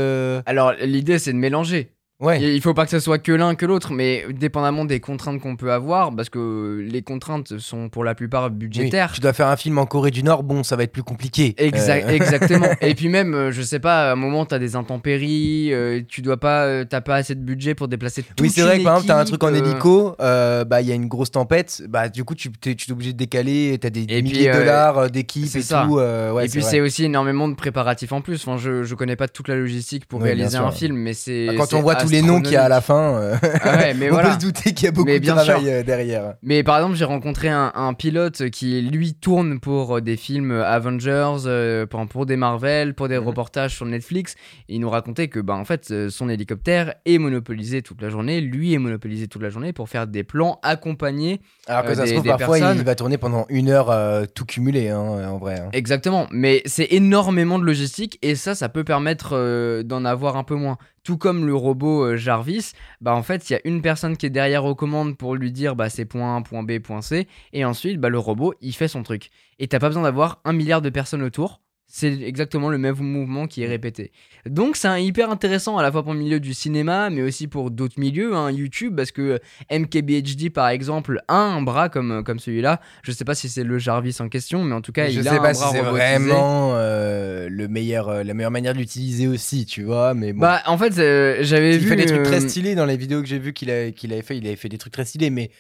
Alors l'idée c'est de mélanger. Ouais. Il faut pas que ce soit que l'un que l'autre, mais dépendamment des contraintes qu'on peut avoir, parce que les contraintes sont pour la plupart Oui, budgétaires. Tu dois faire un film en Corée du Nord, bon, ça va être plus compliqué. Exact, Euh, [laughs] Exactement. Et puis même, euh, je sais pas, à un moment, t'as des intempéries, euh, tu dois pas, t'as pas assez de budget pour déplacer toute Oui, c'est vrai que par exemple, t'as un truc en hélico, euh, bah il y a une grosse tempête, bah du coup tu es obligé de décaler, t'as des Et milliers de dollars d'équipe et ça. tout. ouais, et puis c'est aussi énormément de préparatifs en plus. Enfin, je, je connais pas toute la logistique pour Oui, réaliser un film, mais c'est. Bah, quand on voit tous les noms qu'il y a à la fin, euh, Ah ouais, mais [laughs] on voilà. peut se douter qu'il y a beaucoup Mais de travail sûr. euh, derrière. Mais par exemple, j'ai rencontré un, un pilote qui, lui, tourne pour euh, des films Avengers, euh, pour, pour des Marvel, pour des Mhm. reportages sur Netflix. Et il nous racontait que, bah, en fait, son hélicoptère est monopolisé toute la journée. Lui est monopolisé toute la journée pour faire des plans accompagnés. Alors que Euh, ça se des- trouve, des parfois, personnes. il va tourner pendant une heure tout cumulé, hein, en vrai. hein. Exactement. Mais c'est énormément de logistique et ça, ça peut permettre d'en avoir un peu moins. Tout comme le robot euh, Jarvis, bah en fait, il y a une personne qui est derrière aux commandes pour lui dire bah c'est point A, point B, point C, et ensuite bah le robot il fait son truc. Et t'as pas besoin d'avoir un milliard de personnes autour. C'est exactement le même mouvement qui est répété. Donc c'est un- hyper intéressant à la fois pour le milieu du cinéma, mais aussi pour d'autres milieux, hein, YouTube, parce que MKBHD par exemple a un bras comme, comme celui-là. Je sais pas si c'est le Jarvis en question, mais en tout cas Je il a un bras si c'est vraiment euh, le meilleur, euh, la meilleure manière de l'utiliser aussi, tu vois. Mais bon. Bah, en fait, euh, j'avais il fait des trucs très stylés dans les vidéos que j'ai vu qu'il avait fait. Il avait fait des trucs très stylés, mais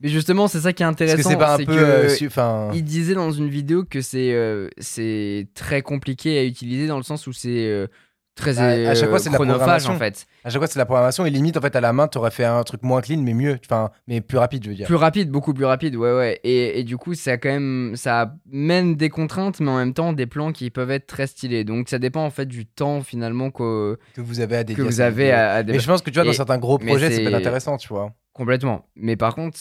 Mais justement, c'est ça qui est intéressant. que c'est pas un peu. que euh, il disait dans une vidéo que c'est euh, c'est très compliqué à utiliser dans le sens où c'est euh, très Bah, à chaque fois, c'est la programmation. en fait. à chaque fois, c'est la programmation et limite, en fait, à la main, t'aurais fait un truc moins clean, mais mieux. Enfin, mais plus rapide, je veux dire. Plus rapide, beaucoup plus rapide, ouais, ouais. Et, et du coup, ça a quand même, ça mène des contraintes, mais en même temps des plans qui peuvent être très stylés. Donc ça dépend en fait du temps finalement que, Que vous avez à que dédier à vous avez à, à Mais je pense que tu vois, dans Et- certains gros projets, c'est peut-être intéressant, tu vois. complètement. Mais par contre,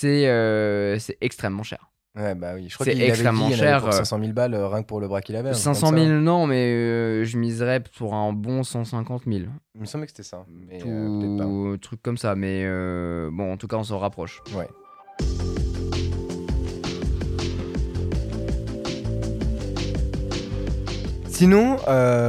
c'est euh, c'est extrêmement cher. Ouais, bah oui. Je crois qu'il avait dit extrêmement il avait cher, pour euh, 500 000 balles, euh, rien que pour le bras qu'il avait. un truc comme 500 ça. 000, non, mais euh, je miserais pour un bon 150 000. Il me semblait que c'était ça. Mais euh, pas. truc comme ça. Mais euh, bon, en tout cas, on s'en rapproche. Ouais. Sinon,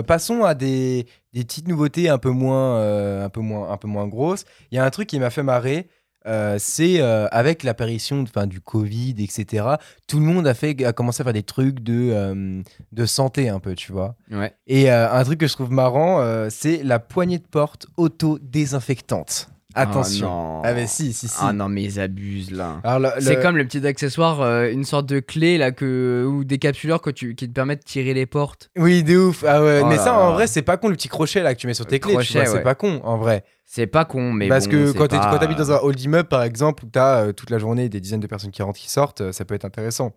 passons à des, des petites nouveautés un peu moins, un peu moins, un peu moins grosses. Il y a un truc qui m'a fait marrer. Euh, c'est euh, avec l'apparition du Covid, etc. Tout le monde a, fait, a commencé à faire des trucs de, euh, de santé un peu, tu vois. Ouais. Et un truc que je trouve marrant, c'est la poignée de porte auto-désinfectante. Attention. Ah, non. Ah, mais si, si, si. Ah non, mais ils abusent là. Le- C'est comme le petit accessoire, euh, une sorte de clé là que ou des capsuleurs que tu, qui te permettent de tirer les portes. Oui, de ouf. Ah ouais, Oh mais là ça, en vrai, c'est pas con le petit crochet là que tu mets sur tes Le clés. c'est pas con en vrai. C'est pas con, mais Parce bon, que quand pas- t'habites dans un hall d'immeuble, par exemple, où t'as euh, toute la journée des dizaines de personnes qui rentrent, qui sortent, euh, ça peut être intéressant.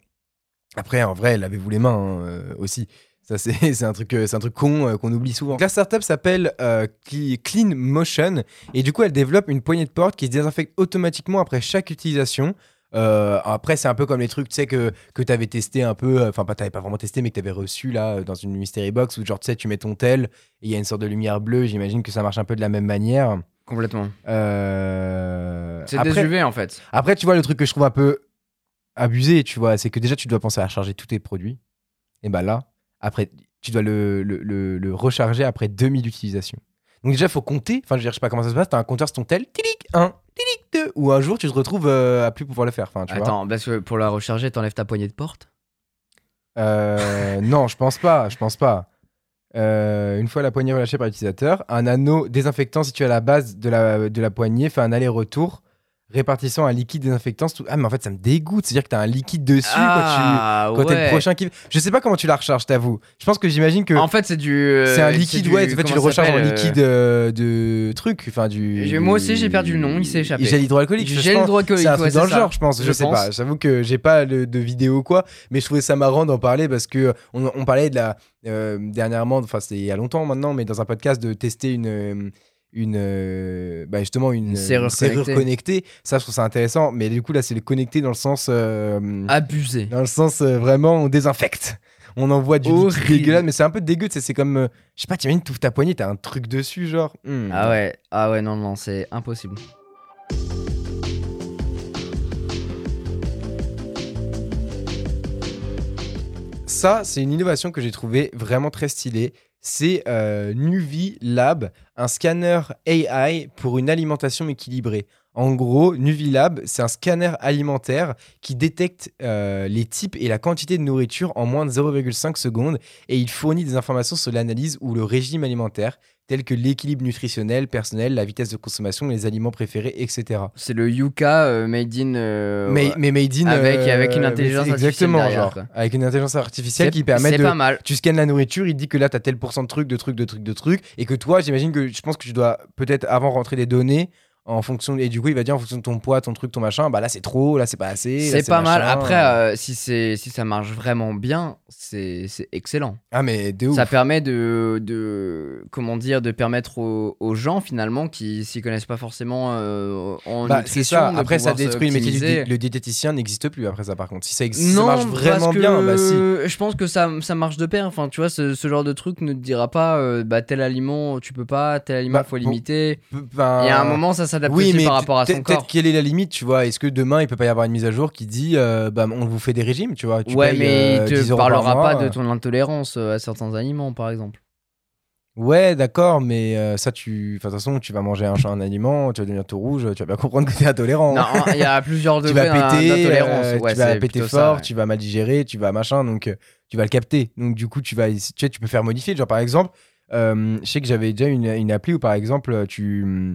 Après, en vrai, lavez-vous les mains hein, euh, aussi. Ça, c'est [laughs] c'est un truc, euh, c'est un truc con euh, qu'on oublie souvent. La startup s'appelle euh, Cle- Clean Motion et du coup, elle développe une poignée de porte qui se désinfecte automatiquement après chaque utilisation. Euh, après, c'est un peu comme les trucs, tu sais, que, que tu avais testé un peu, enfin, pas, t'avais pas vraiment testé, mais que tu avais reçu là dans une mystery box où, genre, tu sais, tu mets ton tel et il y a une sorte de lumière bleue. J'imagine que ça marche un peu de la même manière. Complètement. C'est des UV en fait. après, tu vois, le truc que je trouve un peu abusé, tu vois, c'est que déjà, tu dois penser à recharger tous tes produits. Et bah là, après, tu dois le, le, le- le recharger après 2000 d'utilisation. Donc déjà, il faut compter. Enfin, je veux dire, je sais pas comment ça se passe. T'as un compteur sur ton tel, tilic, 1, tilic, 2. Ou un jour, tu te retrouves euh, à plus pouvoir le faire. Enfin, tu vois. Attends, parce que pour la recharger, t'enlèves ta poignée de porte? Euh, non, je pense pas. Je pense pas. Euh, une fois la poignée relâchée par l'utilisateur, un anneau désinfectant situé à la base de la, de la poignée fait un aller-retour répartissant un liquide désinfectant. sous- Ah, mais en fait, ça me dégoûte. C'est-à-dire que t'as un liquide dessus ah, quand tu. Quand t'es le ouais. prochain qui. Je sais pas comment tu la recharges, t'avoue. Je pense que j'imagine que En fait, c'est du. euh, c'est un liquide, du- ouais. En fait, tu le recharges en s'appelle, euh, liquide euh, de truc. Enfin, du. Moi aussi, j'ai perdu le nom, il s'est échappé. Gel hydroalcoolique. Gel hydroalcoolique, C'est un ouais, truc dans le genre, je pense. Je, Je sais pense. pas. J'avoue que j'ai pas le- de vidéo quoi, mais je trouvais ça marrant d'en parler parce que on, on parlait de la euh, dernièrement, enfin c'était il y a longtemps maintenant, mais dans un podcast de tester une une euh, bah, justement une, Une serrure connectée. connectée. Ça, je trouve ça intéressant. Mais du coup là, c'est le connecté dans le sens euh, Abusé. dans le sens euh, vraiment on désinfecte. On envoie du dégueulasse, mais c'est un peu dégueu. C'est comme, euh, je sais pas, t'imagines, tu ouvres ta poignée, t'as un truc dessus, genre. hmm. Ah ouais, ah ouais, non, non, c'est impossible. Ça, c'est une innovation que j'ai trouvée vraiment très stylée. C'est euh, Nuvi Lab, un scanner AI pour une alimentation équilibrée. En gros, Nuvilab, c'est un scanner alimentaire qui détecte euh, les types et la quantité de nourriture en moins de 0,5 secondes et il fournit des informations sur l'analyse ou le régime alimentaire, tels que l'équilibre nutritionnel, personnel, la vitesse de consommation, les aliments préférés, etc. C'est le Yuka euh, made in. euh, mais, mais made in. Avec- euh, avec une intelligence c'est Exactement, artificielle derrière, genre. Avec une intelligence artificielle c'est- qui permet C'est de. pas mal. Tu scannes la nourriture, il dit que là, tu as tel pourcent de trucs, de trucs, de trucs, de trucs. Et que toi, j'imagine que je pense que tu dois peut-être avant rentrer des données en fonction. Et du coup, il va dire en fonction de ton poids, ton truc, ton machin, bah là, c'est trop, là, c'est pas assez. C'est pas mal. Après, euh, si, c'est- si ça marche vraiment bien, c'est excellent. Ah, mais de ouf. Ça permet de, de comment dire de permettre aux, aux gens finalement qui s'y connaissent pas forcément euh, en Bah, c'est nutrition ça. Après, ça détruit le métier Le diététicien n'existe plus après ça, par contre. Si ça, ex- si ça Non, marche vraiment parce bien, bah si. je pense que ça, ça marche de pair. Enfin, tu vois, ce, ce genre de truc ne te dira pas, euh, bah tel aliment tu peux pas, tel aliment Bah, faut limiter. Ben, Et à un moment, ça s'adapte Oui, aussi par rapport à peut-être quelle est la limite, tu vois? Est-ce que demain il peut pas y avoir une mise à jour qui dit euh, bah, on vous fait des régimes, tu vois? Tu ouais, payes, mais euh, il 10 te parlera pas de euh. ton intolérance euh, à certains aliments, par exemple. Ouais, d'accord, mais euh, ça, tu. Enfin, de toute façon, tu vas manger un, un aliment, tu vas devenir tout rouge, tu vas bien comprendre que t'es intolérant. Non, il y a plusieurs [laughs] tu degrés vas d'in- péter, d'intolérance. euh, Ouais, tu vas péter plutôt fort, ça, ouais. tu vas mal digérer, tu vas machin, donc euh, tu vas le capter. Donc du coup, tu vas, tu sais, tu peux faire modifier. Genre par exemple, euh, je sais que j'avais déjà une, une appli où par exemple, tu,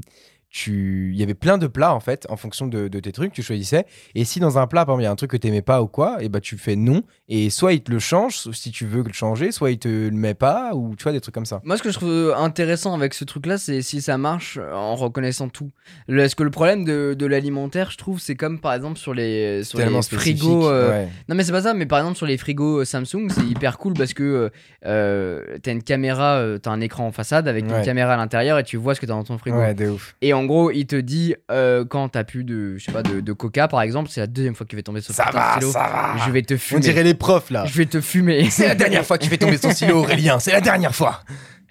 tu, il y avait plein de plats en fait, en fonction de, de tes trucs, tu choisissais. Et si dans un plat, par exemple, il y a un truc que t'aimais pas ou quoi, et bah tu fais non. Et soit il te le change, si tu veux le changer, soit il te le met pas, ou tu vois des trucs comme ça. Moi, ce que je trouve intéressant avec ce truc-là, c'est si ça marche en reconnaissant tout. Le- Est-ce que le problème de, de l'alimentaire, je trouve, c'est comme par exemple sur les, sur les frigos. euh, ouais. Non, mais c'est pas ça, mais par exemple sur les frigos euh, Samsung, c'est hyper cool parce que euh, euh, t'as une caméra, euh, t'as un écran en façade avec une caméra à l'intérieur et tu vois ce que t'as dans ton frigo. Ouais, de ouf. Et en gros, il te dit euh, quand t'as plus de, je sais pas, de, de coca par exemple, c'est la deuxième fois que tu vas tomber sur Ça va, stylo. ça va. Je vais te On fumer. dirait les profs là. Je vais te fumer. [laughs] C'est la dernière fois que tu fais tomber son stylo, Aurélien. C'est la dernière fois.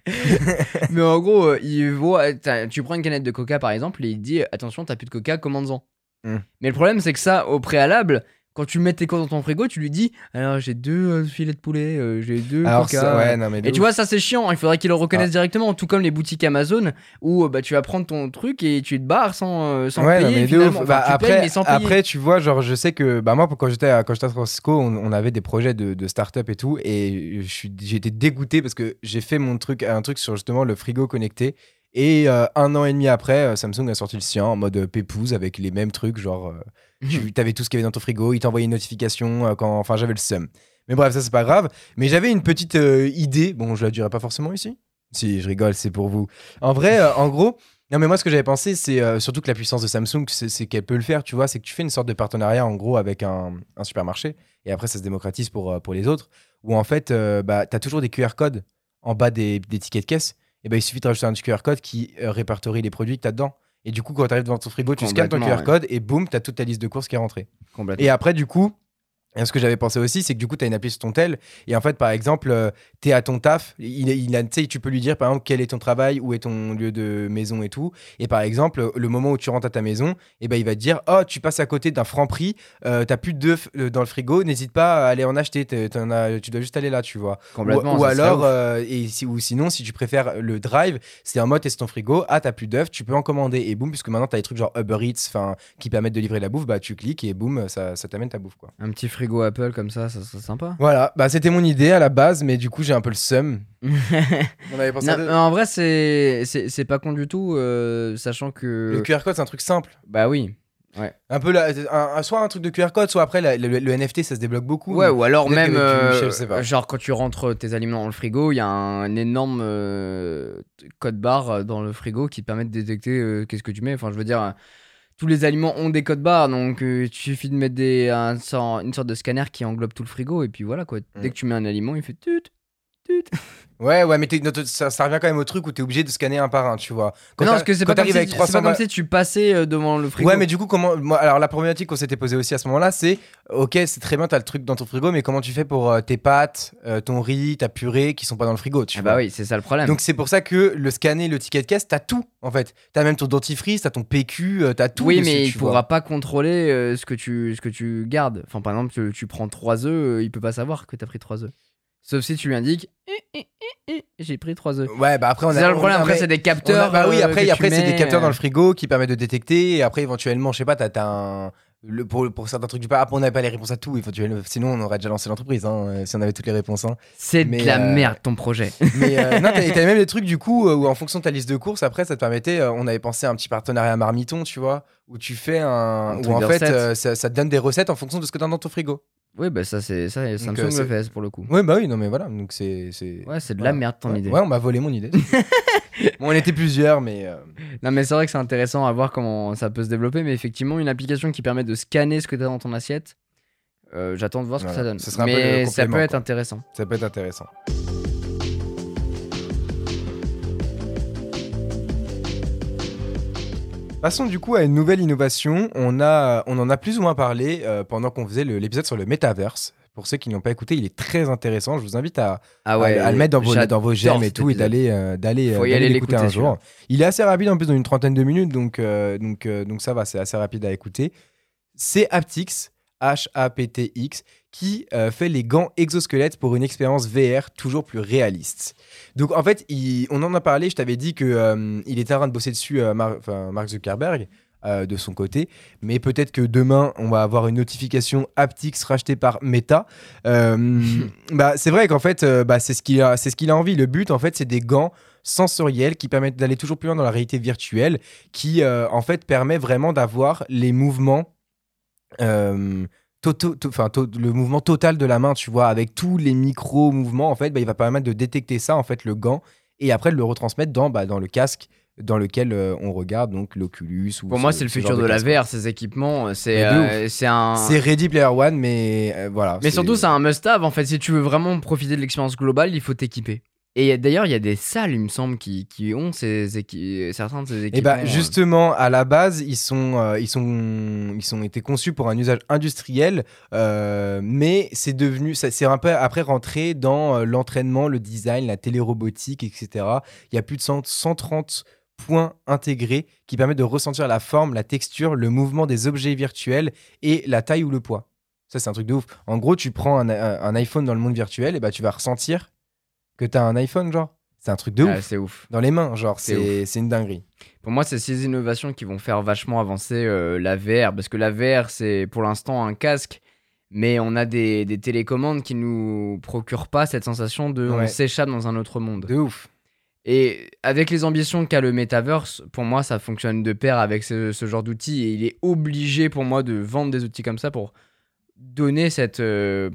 [laughs] Mais en gros, euh, il voit, tu prends une canette de coca par exemple et il te dit attention, t'as plus de coca, commande-en. Hmm. Mais le problème, c'est que ça, au préalable, quand tu mets tes courses dans ton frigo, tu lui dis alors j'ai deux euh, filets de poulet, euh, j'ai deux Alors, coca. ouais, non, mais de Et tu vois, ça c'est chiant, il faudrait qu'ils le reconnaissent Ah. directement, tout comme les boutiques Amazon où euh, bah, tu vas prendre ton truc et tu te barres sans, euh, sans Ouais, non, payer. mais de finalement. ouf. Enfin, Bah, tu après, payes, mais sans payer. après, tu vois, genre, je sais que bah, moi, quand j'étais à, quand j'étais à Francisco, on, on avait des projets de, de start-up et tout. Et je suis- j'ai été dégoûté parce que j'ai fait mon truc, un truc sur justement le frigo connecté. Et euh, un an et demi après, euh, Samsung a sorti le sien en mode euh, pépouze avec les mêmes trucs. Genre, euh, tu avais tout ce qu'il y avait dans ton frigo, il t'envoyait une notification euh, quand. Enfin, j'avais le seum. Mais bref, ça, c'est pas grave. Mais j'avais une petite euh, idée. Bon, je la dirai pas forcément ici. Si, je rigole, c'est pour vous. En vrai, euh, en gros. Non, mais moi, ce que j'avais pensé, c'est euh, surtout que la puissance de Samsung, c'est qu'elle peut le faire, tu vois. C'est que tu fais une sorte de partenariat, en gros, avec un, un supermarché. Et après, ça se démocratise pour, pour les autres. Où, en fait, bah, tu as toujours des QR codes en bas des, des tickets de caisse. Et ben il suffit de rajouter un QR code qui répertorie les produits que tu as dedans. Et du coup, quand tu arrives devant ton frigo, tu scannes ton QR code et boum, tu as toute ta liste de courses qui est rentrée. Et après, du coup, et ce que j'avais pensé aussi, c'est que du coup, tu as une appli sur ton tel. Et en fait, par exemple, tu es à ton taf. Il, il a, tu tu peux lui dire, par exemple, quel est ton travail, où est ton lieu de maison et tout. Et par exemple, le moment où tu rentres à ta maison, et ben, il va te dire Oh, tu passes à côté d'un franc prix, euh, t'as plus d'œufs euh, dans le frigo, n'hésite pas à aller en acheter. as- tu dois juste aller là, tu vois. Complètement, Ou, ou alors, euh, et si, ou sinon, si tu préfères le drive, c'est en mode teste ton frigo. Ah, t'as plus d'œufs, tu peux en commander. Et boum, puisque maintenant, t'as des trucs genre Uber Eats qui permettent de livrer la bouffe, bah tu cliques et boum, ça, ça t'amène ta bouffe, quoi. Un petit frigo Apple comme ça, ça serait sympa. Voilà, bah c'était mon idée à la base, mais du coup j'ai un peu le seum. [laughs] On avait pensé Non, à deux. en vrai, c'est c'est c'est pas con du tout, euh, sachant que. Le QR code c'est un truc simple. Bah oui. Un peu la- un- un- soit un truc de QR code, soit après la- le, le NFT ça se débloque beaucoup. Ouais, ou alors peut-être même, qu'avec du- euh, je sais pas. genre quand tu rentres tes aliments dans le frigo, il y a un énorme euh, code barre dans le frigo qui te permet de détecter euh, qu'est-ce que tu mets. Enfin, je veux dire, euh, tous les aliments ont des codes barres, donc euh, il suffit de mettre des, un sort- une sorte de scanner qui englobe tout le frigo, et puis voilà quoi. Mm. Dès que tu mets un aliment, il fait tut. Ouais, ouais, mais t'es- notre- ça, ça revient quand même au truc où t'es obligé de scanner un par un, tu vois. Quand non, parce que c'est quand pas, comme t'arrives si, avec c'est 300 pas comme si tu passais euh, devant le frigo. Ouais, mais du coup, comment. Moi, alors, la problématique qu'on s'était posée aussi à ce moment-là, c'est ok, c'est très bien, t'as le truc dans ton frigo, mais comment tu fais pour euh, tes pâtes, euh, ton riz, ta purée qui sont pas dans le frigo, tu Ah vois. bah oui, c'est ça le problème. Donc c'est pour ça que le scanner, le ticket de caisse, t'as tout en fait. T'as même ton dentifrice, t'as ton PQ, euh, t'as tout. oui, dessus, mais tu il vois. pourra pas contrôler euh, ce, que tu, ce que tu gardes. Enfin, par exemple, tu, tu prends 3 œufs, euh, il peut pas savoir que t'as pris 3 œufs. Sauf si tu lui indiques. Eh, eh, eh, j'ai pris 3 œufs. Ouais, bah après, on a. C'est le problème, après c'est des capteurs. bah oui, euh, après, après c'est des capteurs dans euh, le frigo qui permettent de détecter. Et après, éventuellement, je sais pas, t'as un. Le, pour, pour certains trucs du pas, on n'avait pas les réponses à tout. éventuellement. Sinon, on aurait déjà lancé l'entreprise hein, euh, si on avait toutes les réponses. hein. C'est de la euh, merde ton projet. [laughs] Mais euh, non, t'avais [laughs] même des trucs du coup euh, où en fonction de ta liste de courses, après, ça te permettait. euh, on avait pensé à un petit partenariat Marmiton, tu vois, où tu fais un. Un où en fait, euh, ça te donne des recettes en fonction de ce que t'as dans ton frigo. Oui, bah ça, c'est ça, Samsung euh, c'est- le fait pour le coup. Ouais, bah oui, non, mais voilà. Donc c'est. c'est- Ouais, c'est de Voilà. la merde ton Ouais, idée. Ouais, on m'a volé mon idée. [laughs] bon, on était plusieurs, mais. euh, Non, mais c'est vrai que c'est intéressant à voir comment ça peut se développer. Mais effectivement, une application qui permet de scanner ce que tu as dans ton assiette, euh, j'attends de voir ce que Voilà. ça donne. Ce sera un peu mais ça complément, peut être quoi. intéressant. Ça peut être intéressant. Passons du coup à une nouvelle innovation. On, a, on en a plus ou moins parlé euh, pendant qu'on faisait l'épisode sur le metaverse. Pour ceux qui n'ont pas écouté, il est très intéressant. Je vous invite à, Ah à- à, le mettre dans vos, dans vos j'aime et tout et d'aller euh, d'aller euh, l'écouter un jour. Il est assez rapide en plus dans une trentaine de minutes, donc, euh, donc, donc ça va, c'est assez rapide à écouter. C'est Aptix, H-A-P-T-X, qui euh, fait les gants exosquelettes pour une expérience VR toujours plus réaliste. Donc en fait, il- on en a parlé, je t'avais dit que euh, était en train de bosser dessus, euh, Mar- Mark Zuckerberg. euh, de son côté, mais peut-être que demain on va avoir une notification Aptix rachetée par Meta. [laughs] Bah, c'est vrai qu'en fait, bah, c'est ce qu'il a, ce qu'il a envie. Le but, en fait, c'est des gants sensoriels qui permettent d'aller toujours plus loin dans la réalité virtuelle, qui en fait permet vraiment d'avoir les mouvements. euh, toto- to- enfin, to- le mouvement total de la main, tu vois, avec tous les micro-mouvements, en fait, bah, il va permettre de détecter ça, en fait, le gant, et après de le retransmettre dans, bah, dans le casque dans lequel euh, on regarde, donc l'Oculus. ou Pour moi, ce- c'est le futur genre de, la. VR, ces équipements. C'est de euh, c'est un. C'est Ready Player One, mais euh, voilà. Mais surtout, c'est un must-have. En fait, si tu veux vraiment profiter de l'expérience globale, il faut t'équiper. Et d'ailleurs, il y a des salles, il me semble, qui, qui ont ces équi- certains de ces équipements. Et bah justement, à la base, ils sont, euh, ils sont, ils sont été conçus pour un usage industriel, euh, mais c'est devenu, c'est un peu après rentré dans euh, l'entraînement, le design, la télérobotique, etc. Il y a plus de 100 130 points intégrés qui permettent de ressentir la forme, la texture, le mouvement des objets virtuels et la taille ou le poids. Ça, c'est un truc de ouf. En gros, tu prends un iPhone dans le monde virtuel, et bah tu vas ressentir que tu as un iPhone, genre. C'est un truc de Ah, ouf. c'est ouf. Dans les mains, genre, C'est une dinguerie. Pour moi, c'est ces innovations qui vont faire vachement avancer euh, la VR. Parce que la VR, c'est pour l'instant un casque. Mais on a des, des télécommandes qui nous procurent pas cette sensation de on s'échappe dans un autre monde. De ouf. Et avec les ambitions qu'a le metaverse, pour moi, ça fonctionne de pair avec ce, ce genre d'outils. Et il est obligé pour moi de vendre des outils comme ça pour donner cette, euh,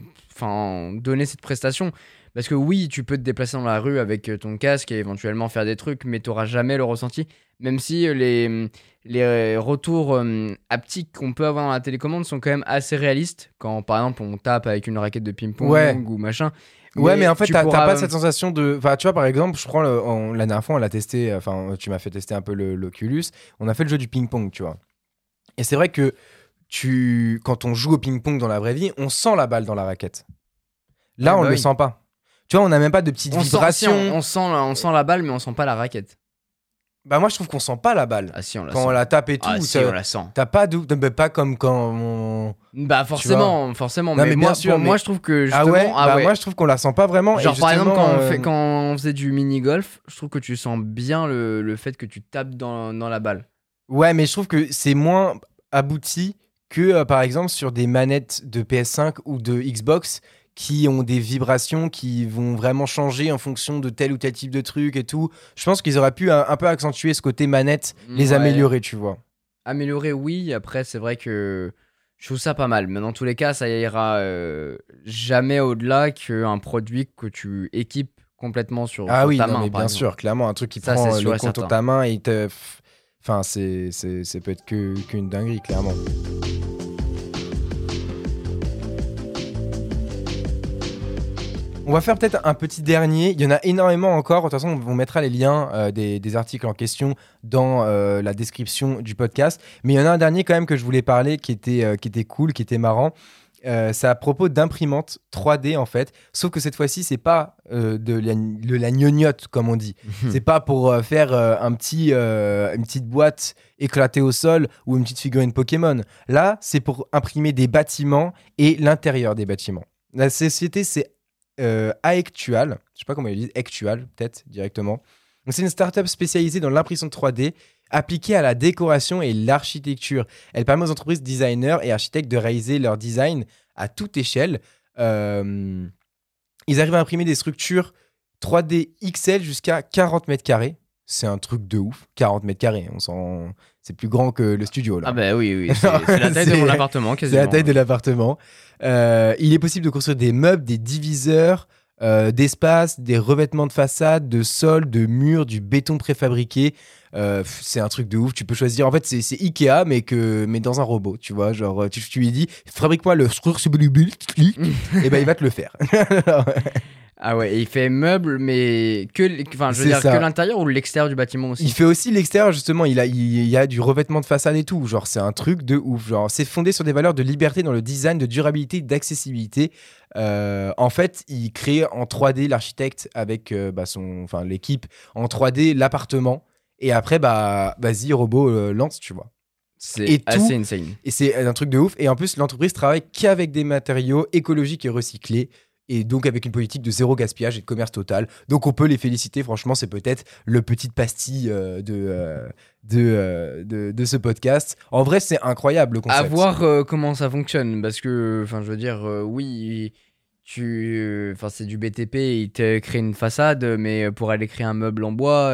donner cette prestation. Parce que oui, tu peux te déplacer dans la rue avec euh, ton casque et éventuellement faire des trucs, mais tu n'auras jamais le ressenti. Même si euh, les, les retours euh, haptiques qu'on peut avoir dans la télécommande sont quand même assez réalistes. Quand par exemple on tape avec une raquette de ping-pong Ouais. ou machin. Ouais, mais en fait, tu t'as pourras- pas cette sensation de. Enfin, tu vois, par exemple, je crois, le- on- la dernière fois, on l'a testé. Enfin, tu m'as fait tester un peu l'Oculus. On a fait le jeu du ping-pong, tu vois. Et c'est vrai que tu, quand on joue au ping-pong dans la vraie vie, on sent la balle dans la raquette. Là, Ouais, on bah le sent pas. Tu vois, on n'a même pas de petites on sent, si, vibrations. on, on sent, la- on sent la balle, mais on sent pas la raquette. Bah, moi, je trouve qu'on sent pas la balle. Ah si, on la quand sent. on la tape et tout, ah si, on la sent. t'as pas de. Pas comme quand on. Bah forcément, forcément. Non, mais, mais moi, bien sûr, mais- moi, je trouve que justement, Ah ouais, ah bah, ouais. Moi, je trouve qu'on la sent pas vraiment. et Genre par exemple quand, on euh, fait, quand on faisait du mini golf, je trouve que tu sens bien le, le fait que tu tapes dans, dans la balle. Ouais, mais je trouve que c'est moins abouti que, euh, par exemple, sur des manettes de PS5 ou de Xbox qui ont des vibrations qui vont vraiment changer en fonction de tel ou tel type de truc et tout. Je pense qu'ils auraient pu un, un peu accentuer ce côté manette, les Ouais. améliorer, tu vois. Améliorer, oui. Après, c'est vrai que je trouve ça pas mal. Mais dans tous les cas, ça ira euh, jamais au-delà qu'un produit que tu équipes complètement sur, Ah sur oui, ta non, main. mais par bien exemple. sûr, clairement, un truc qui Ça, prend le compte de ta main et te... Enfin, c'est, c'est, ça peut être que, qu'une dinguerie, clairement. On va faire peut-être un petit dernier. Il y en a énormément encore. De toute façon, on mettra les liens euh, des, des articles en question dans euh, la description du podcast. Mais il y en a un dernier quand même que je voulais parler qui était, euh, qui était cool, qui était marrant. C'est à propos d'imprimantes 3D en fait. Sauf que cette fois-ci, c'est pas de, la, de la gnognotte comme on dit. [laughs] C'est pas pour faire un petit, une petite boîte éclatée au sol ou une petite figurine Pokémon. Là, c'est pour imprimer des bâtiments et l'intérieur des bâtiments. La société, c'est euh, Aectual. Je sais pas comment ils disent, Actual, peut-être directement. C'est une startup spécialisée dans l'impression 3D appliquée à la décoration et l'architecture. Elle permet aux entreprises designers et architectes de réaliser leur design à toute échelle. Euh, ils arrivent à imprimer des structures 3D XL jusqu'à 40 mètres carrés. C'est un truc de ouf. 40 mètres carrés. On s'en... C'est plus grand que le studio là. Ah bah oui, oui, c'est [laughs] c'est la taille de C'est- mon appartement C'est quasiment. la taille de l'appartement. Euh, il est possible de construire des meubles, des diviseurs, euh, d'espace, des revêtements de façade, de sol, de murs, du béton préfabriqué. Euh, c'est un truc de ouf. Tu peux choisir. En fait, c'est c'est Ikea, mais, que, mais dans un robot. Tu vois, genre, tu, tu lui dis, fabrique-moi le [laughs] et ben il va te le faire. [laughs] Ah ouais, et il fait meuble, mais que, enfin, je veux dire que l'intérieur ou l'extérieur du bâtiment aussi? Il fait aussi l'extérieur, justement. Il, a, il, y a du revêtement de façade et tout. Genre, c'est un truc de ouf. Genre, c'est fondé sur des valeurs de liberté dans le design, de durabilité, d'accessibilité. Euh, en fait, il crée en 3D l'architecte avec euh, bah, son, enfin, l'équipe en 3D l'appartement. Et après, bah, vas-y, robot, euh, lance, tu vois. C'est assez insane. Et c'est un truc de ouf. Et en plus, l'entreprise travaille qu'avec des matériaux écologiques et recyclés. Et donc avec une politique de zéro gaspillage et de commerce total. Donc on peut les féliciter. Franchement, c'est peut-être le petit pastille euh, de, euh, de, euh, de, de ce podcast. En vrai, c'est incroyable le concept. À voir comment ça fonctionne, parce que, enfin, je veux dire, oui, tu, enfin, c'est du BTP, il te crée une façade, mais pour aller créer un meuble en bois,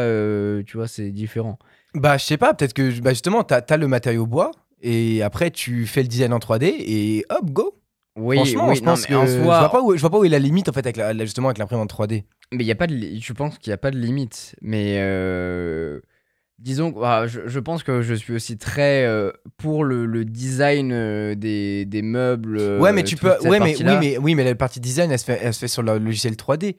tu vois, c'est différent. Bah, je sais pas. Peut-être que bah, justement, t'as as le matériau bois. Et après, tu fais le design en 3D et hop, go. Oui, Franchement, oui, je non, pense mais que en je, soi, vois pas où, je vois pas où est la limite en fait avec la, la- justement avec l'imprimante 3D. mais il y a pas de, li- je pense qu'il n'y a pas de limite, mais euh, disons, que- ah, je, je pense que je suis aussi très euh, pour le, le design euh, des, des meubles. euh, ouais, mais tu toute peux. Ouais, mais oui, mais oui, mais la partie design, elle se fait, elle se fait sur le logiciel 3D.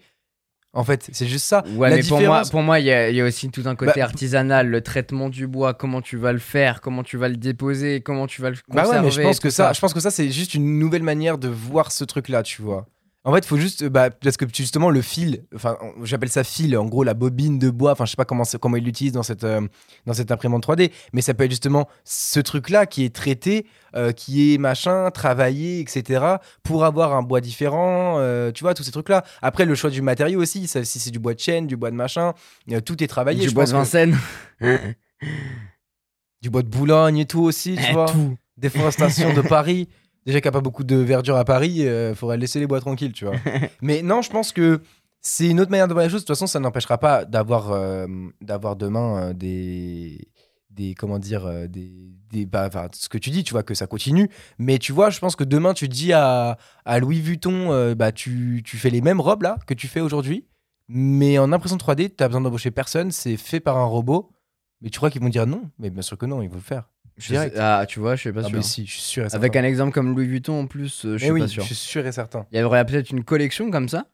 En fait, c'est juste ça. Ouais, La mais pour moi, différence- pour moi, il y, a il y a aussi tout un côté Bah, artisanal, le traitement du bois, comment tu vas le faire, comment tu vas le déposer, comment tu vas le Bah conserver. ouais, mais je pense que ça, je pense que ça c'est juste une nouvelle manière de voir ce truc-là, tu vois. En fait, il faut juste, bah, parce que justement le fil, enfin, j'appelle ça fil, en gros la bobine de bois, enfin, je sais pas comment, comment ils l'utilisent dans cette, euh, dans cette imprimante 3D, mais ça peut être justement ce truc-là qui est traité, euh, qui est machin, travaillé, etc., pour avoir un bois différent, euh, tu vois, tous ces trucs-là. Après, le choix du matériau aussi, ça- si c'est du bois de chêne, du bois de machin, tout est travaillé. Du bois de que- Vincennes. du bois de Boulogne et tout aussi, tu Eh, vois. tout. déforestation de Paris. Déjà qu'il n'y a pas beaucoup de verdure à Paris, il faudrait laisser les bois tranquilles, tu vois. [laughs] Mais non, je pense que c'est une autre manière de voir les choses. De toute façon, ça n'empêchera pas d'avoir euh, d'avoir demain euh, des des comment dire euh, des, des bah, enfin, ce que tu dis tu vois que ça continue. Mais tu vois je pense que demain tu dis à, à Louis Vuitton euh, bah tu, tu fais les mêmes robes là que tu fais aujourd'hui. Mais en impression 3D tu as besoin d'embaucher personne c'est fait par un robot. Mais tu crois qu'ils vont dire non? Mais bien sûr que non ils vont le faire Je sais- ah, tu vois, je suis pas ah, sûr. mais si je suis sûr et certain. Avec un exemple comme Louis Vuitton en plus, euh, je Mais suis oui, pas sûr. je suis sûr et certain. Il y aurait peut-être une collection comme ça.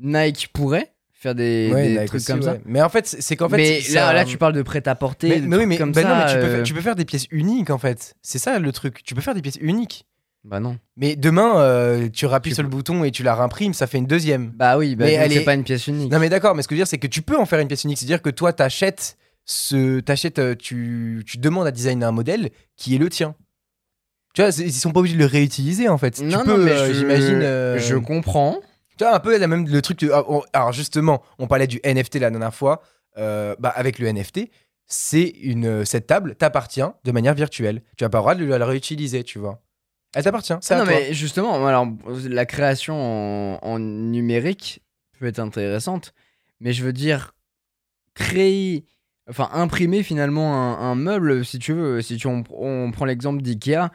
Nike pourrait faire des, Ouais, des trucs aussi, comme ça. Mais en fait, c'est qu'en fait. mais là, là, tu parles de prêt-à-porter, Mais, oui, mais, comme bah ça. non, mais tu peux, euh, faire, tu peux faire des pièces uniques en fait. C'est ça le truc. Tu peux faire des pièces uniques. Bah non. Mais demain, euh, tu rappuies Tu sur le bouton et tu la réimprimes, ça fait une deuxième. Bah oui, bah Mais c'est est- pas une pièce unique. Non, mais d'accord, mais ce que je veux dire, c'est que tu peux en faire une pièce unique. C'est-à-dire que toi, t'achètes ce. T'achètes, euh, tu, tu demandes à designer un modèle qui est le tien. Tu vois, ils sont pas obligés de le réutiliser en fait. non, tu non, peux, mais euh, j'imagine. euh, Je comprends. Tu vois, un peu la même, le truc de. ah, Alors, justement, on parlait du NFT la dernière fois. Euh, bah, avec le NFT, c'est une. Cette table t'appartient de manière virtuelle. Tu n'as pas le droit de la réutiliser, tu vois. Elle t'appartient, Ah non, toi. mais justement, alors, la création en, en numérique peut être intéressante, mais je veux dire, créer, enfin, imprimer finalement un, un meuble, si tu veux, si tu, on, on prend l'exemple d'IKEA,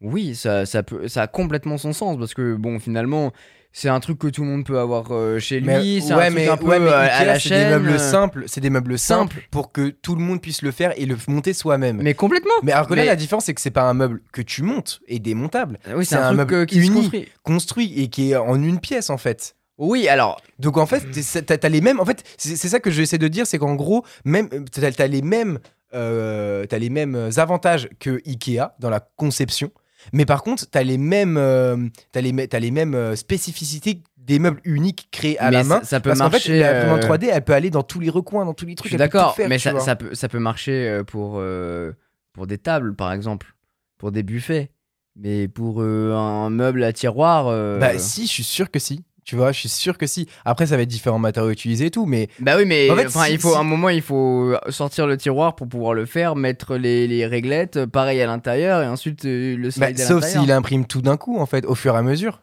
oui, ça, ça, peut, ça a complètement son sens, parce que, bon, finalement, c'est un truc que tout le monde peut avoir euh, chez lui, Mais- c'est ouais, un truc mais, un peu ouais, mais euh, à la c'est chaîne. des meubles simples, c'est des meubles simples Simple. pour que tout le monde puisse le faire et le monter soi-même. Mais, Mais complètement. alors que là, Mais- la différence, c'est que c'est pas un meuble que tu montes et démontable, Oui, c'est c'est un, meuble euh, qui construit. construit et qui est en une pièce en fait. Oui, alors, Donc en fait, t'es- t'as les mêmes. En fait, c'est ça que j'essaie de dire, c'est qu'en gros, même t'as as les mêmes, euh, t'as les mêmes avantages que Ikea dans la conception, mais par contre, t'as les mêmes, euh, t'as les, mêmes euh, spécificités des meubles uniques créés à mais la main. ça, ça peut Parce qu'en fait, marcher. euh, 3D, elle peut aller dans tous les recoins, dans tous les Je trucs. suis d'accord, mais ça, ça peut, ça peut marcher euh, pour, euh, pour des tables, par exemple, pour des buffets. Mais pour euh, un meuble à tiroir. euh, Bah si, je suis sûr que si. Tu vois, je suis sûr que si. Après, ça va être différents matériaux utilisés et tout, mais Bah oui, mais En fait, si- il faut si- un moment, il faut sortir le tiroir pour pouvoir le faire, mettre les, les réglettes, euh, pareil à l'intérieur, et ensuite euh, le bah, slide à sauf s'il imprime tout d'un coup, en fait, au fur et à mesure.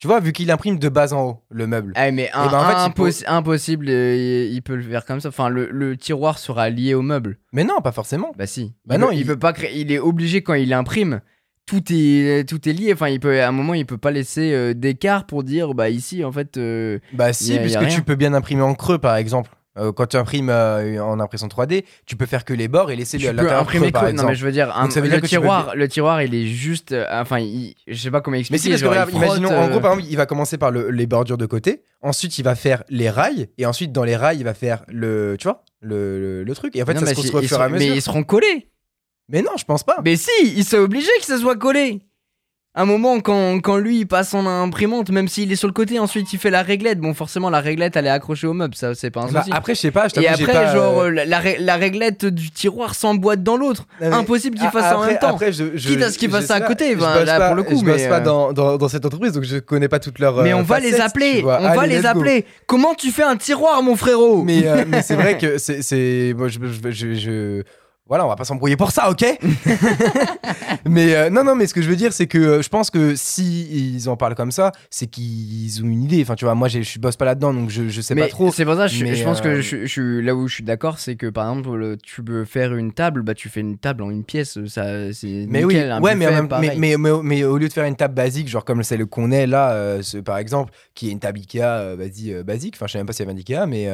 Tu vois, vu qu'il imprime de bas en haut, le meuble. Ah, mais un- ben, en fait, il impos- impossible, euh, il, il peut le faire comme ça. Enfin, le, le tiroir sera lié au meuble. Mais non, pas forcément. Bah si. Bah il non, peut, il... il- peut pas créer. Il est obligé quand il imprime. Tout est tout est lié. Enfin, il peut à un moment, il peut pas laisser euh, d'écart pour dire bah ici en fait. euh, Bah si, a- puisque tu peux bien imprimer en creux, par exemple. Euh, quand tu imprimes euh, en impression 3D, tu peux faire que les bords et laisser tu peux imprimer creux, par. Non mais je veux dire, un- Donc, veut le que peux tiroir, le tiroir, il est juste. euh, enfin, il- je sais pas comment Mais expliquer. si, parce que genre, frotte, imaginons, en euh, gros, par exemple, il va commencer par le- les bordures de côté, ensuite il va faire les rails, et ensuite dans les rails, il va faire le, tu vois, le, le, le truc, et en fait non, ça mais se construit au ils fur et à mesure. Mais ils seront collés. Mais non, je pense pas. Mais si, il s'est obligé que ça soit collé. Un moment, quand, quand lui il passe en imprimante, même s'il est sur le côté, ensuite il fait la réglette. Bon, forcément, la réglette elle est accrochée au meuble, ça c'est pas un Bah, souci. après, je sais pas, je Et après, pas, genre, euh, la, la ré- la réglette du tiroir s'emboîte dans l'autre. Impossible qu'il fasse ça en même temps. Après, je, je, Quitte à ce qu'il fasse ça à côté, ben, là, pas- pour le coup, Je mais, bosse pas euh, dans, dans, dans cette entreprise, donc je connais pas toutes leurs. Mais euh, on va les appeler, on va les appeler. Comment tu fais un tiroir, mon frérot? Mais, mais c'est vrai [laughs] que c'est. c'est- Moi, je- Voilà, on va pas s'embrouiller pour ça, ok? [laughs] Mais euh, non, non, mais ce que je veux dire, c'est que euh, je pense que si ils en parlent comme ça, c'est qu'ils ont une idée. Enfin, tu vois, moi, je bosse pas là-dedans, donc je, je sais mais pas trop. c'est pour ça, je, mais, je pense que euh, je, je là où je suis d'accord, c'est que par exemple, le- tu peux faire une table, bah tu fais une table en une pièce, ça c'est Mais nickel, oui, un ouais, mais, buffet, mais, mais, mais, mais au lieu de faire une table basique, genre comme celle qu'on est là, ce- par exemple, qui est une table Ikea, vas-y, basique, enfin je sais même pas s'il y avait un Ikea, mais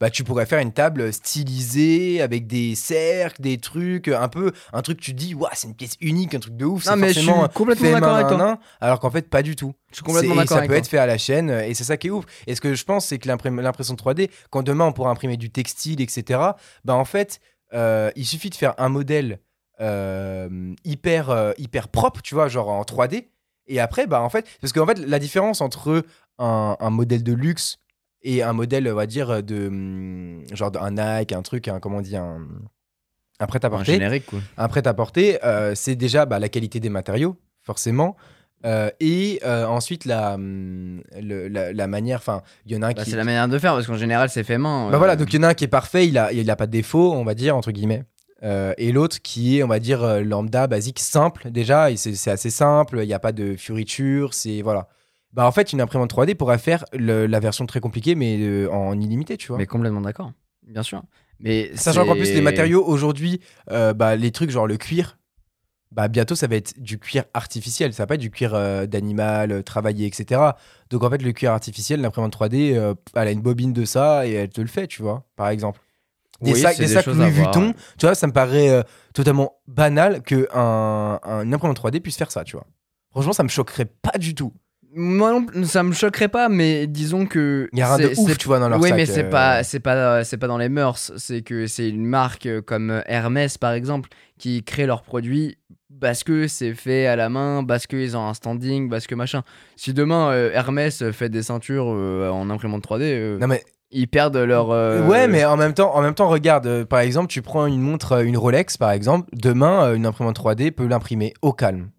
bah, tu pourrais faire une table stylisée avec des cercles, des trucs, un peu, un truc tu dis, waouh, c'est une pièce unique, un truc de ouf, Non, c'est mais je suis complètement d'accord avec toi. alors qu'en fait pas du tout. Je suis complètement d'accord ça avec peut toi. être fait à la chaîne, euh, et c'est ça qui est ouf. Et ce que je pense, c'est que l'impression 3D, quand demain on pourra imprimer du textile, etc., bah en fait, euh, il suffit de faire un modèle euh, hyper, euh, hyper propre, tu vois, genre en 3D. Et après, bah en fait, parce qu'en fait, la différence entre un, un modèle de luxe et un modèle, on va dire, de hum, genre un Nike, un truc, un, comment on dit, un, un Un prêt-à-porter, générique quoi. un prêt-à-porter, euh, c'est déjà bah, la qualité des matériaux, forcément. euh, et euh, ensuite la, hum, le- la, la manière, enfin, il y en a un Bah, qui. c'est la manière de faire parce qu'en général c'est fait main. Bah euh, voilà, donc il y en a un qui est parfait, il a, il a pas de défaut, on va dire, entre guillemets. Euh, et l'autre qui est, on va dire, euh, lambda, basique, simple déjà, et c'est c'est assez simple, il n'y a pas de fioritures, c'est. Voilà. Bah en fait, une imprimante 3D pourrait faire le- la version très compliquée, mais euh, en illimité, tu vois. Mais complètement d'accord, bien sûr. Mais Sachant qu'en plus, les matériaux aujourd'hui, euh, bah, les trucs genre le cuir, bah, bientôt ça va être du cuir artificiel. Ça va pas être du cuir euh, d'animal euh, travaillé, etc. Donc en fait, le cuir artificiel, l'imprimante 3D, euh, elle a une bobine de ça et elle te le fait, tu vois, par exemple. Des Oui, sacs, des des sacs Louis Vuitton, tu vois, ça me paraît totalement banal que un, un imprimante 3D puisse faire ça, tu vois. Franchement, ça me choquerait pas du tout. Moi non ça me choquerait pas, mais disons que. Il y a rien de ouf, tu vois, dans leur Oui, sac. mais c'est euh, pas, c'est pas, c'est pas dans les mœurs. C'est que c'est une marque euh, comme Hermès par exemple qui crée leurs produits parce que c'est fait à la main, parce qu'ils ont un standing, parce que machin. Si demain euh, Hermès fait des ceintures euh, en imprimante 3D, euh, Non mais ils perdent leur. euh, Ouais, mais en même temps, en même temps, regarde, euh, par exemple, tu prends une montre, euh, une Rolex, par exemple. Demain, euh, une imprimante 3D peut l'imprimer au calme.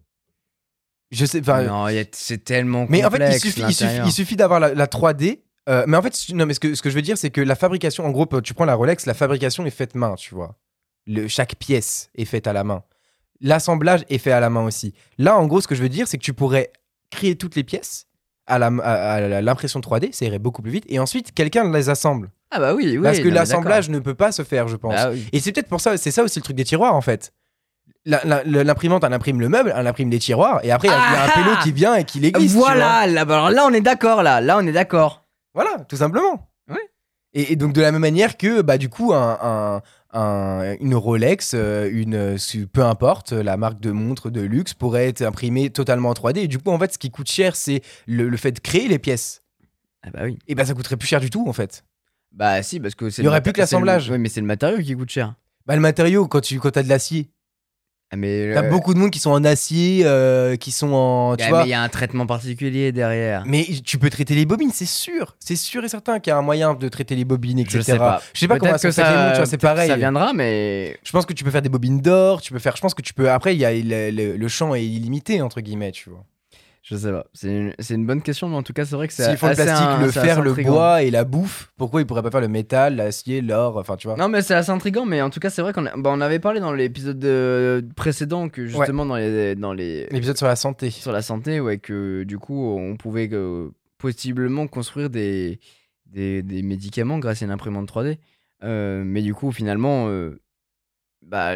Je sais, Non, c'est tellement. mais en fait, il complexe, suffit, il suffit, l'intérieur. il suffit d'avoir la, la 3D. euh, mais en fait, non, mais ce que, ce que je veux dire, c'est que la fabrication, en gros, tu prends la Rolex, la fabrication est faite main, tu vois. Le, chaque pièce est faite à la main. L'assemblage est fait à la main aussi. Là, en gros, ce que je veux dire, c'est que tu pourrais créer toutes les pièces à l'impression 3D, ça irait beaucoup plus vite, et ensuite, quelqu'un les assemble. Ah bah oui, oui. Parce que l'assemblage ne peut pas se faire, je pense. Bah oui. Et c'est peut-être pour ça, c'est ça aussi le truc des tiroirs en fait. L'imprimante, elle imprime le meuble, elle imprime les tiroirs, et après, il y a- il y a un Ah pélo qui vient et qui vois. Voilà, là, bah alors là on est d'accord là, là on est d'accord. Voilà, tout simplement. Ouais. Et, et donc, de la même manière que, bah, du coup, un, un- un- une Rolex, euh, une, peu importe, la marque de montre de luxe pourrait être imprimée totalement en 3D. Et du coup, en fait, ce qui coûte cher, c'est le, le fait de créer les pièces. Ah bah oui. Et bah, ça coûterait plus cher du tout, en fait. Bah si, parce que c'est. Il y le aurait plus que l'assemblage. Oui, mais c'est le matériau qui coûte cher. Bah, le matériau, quand tu quand as de l'acier, mais. t'as euh, beaucoup de monde qui sont en acier, euh, qui sont en. Tu ah, vois, mais il y a un traitement particulier derrière. Mais tu peux traiter les bobines, c'est sûr. C'est sûr et certain qu'il y a un moyen de traiter les bobines, etc. Je sais pas. Je sais pas comment ça que se fait avec les vois, c'est pareil. Ça viendra, mais. Je pense que tu peux faire des bobines d'or, tu peux faire. Je pense que tu peux. Après, il y a le, le- le champ est illimité entre guillemets, tu vois. Je sais pas. C'est une, c'est une bonne question, mais en tout cas, c'est vrai que c'est. S'ils font le assez plastique, un- le fer, le bois et la bouffe, pourquoi ils pourraient pas faire le métal, l'acier, l'or, enfin tu vois Non, mais c'est assez intriguant, mais en tout cas, c'est vrai qu'on bah, on avait parlé dans l'épisode précédent que justement dans les dans les L'épisode sur la santé. sur la santé, ouais, que du coup, on pouvait euh, possiblement construire des, des, des médicaments grâce à une imprimante 3D. Euh, mais du coup, finalement, euh, bah,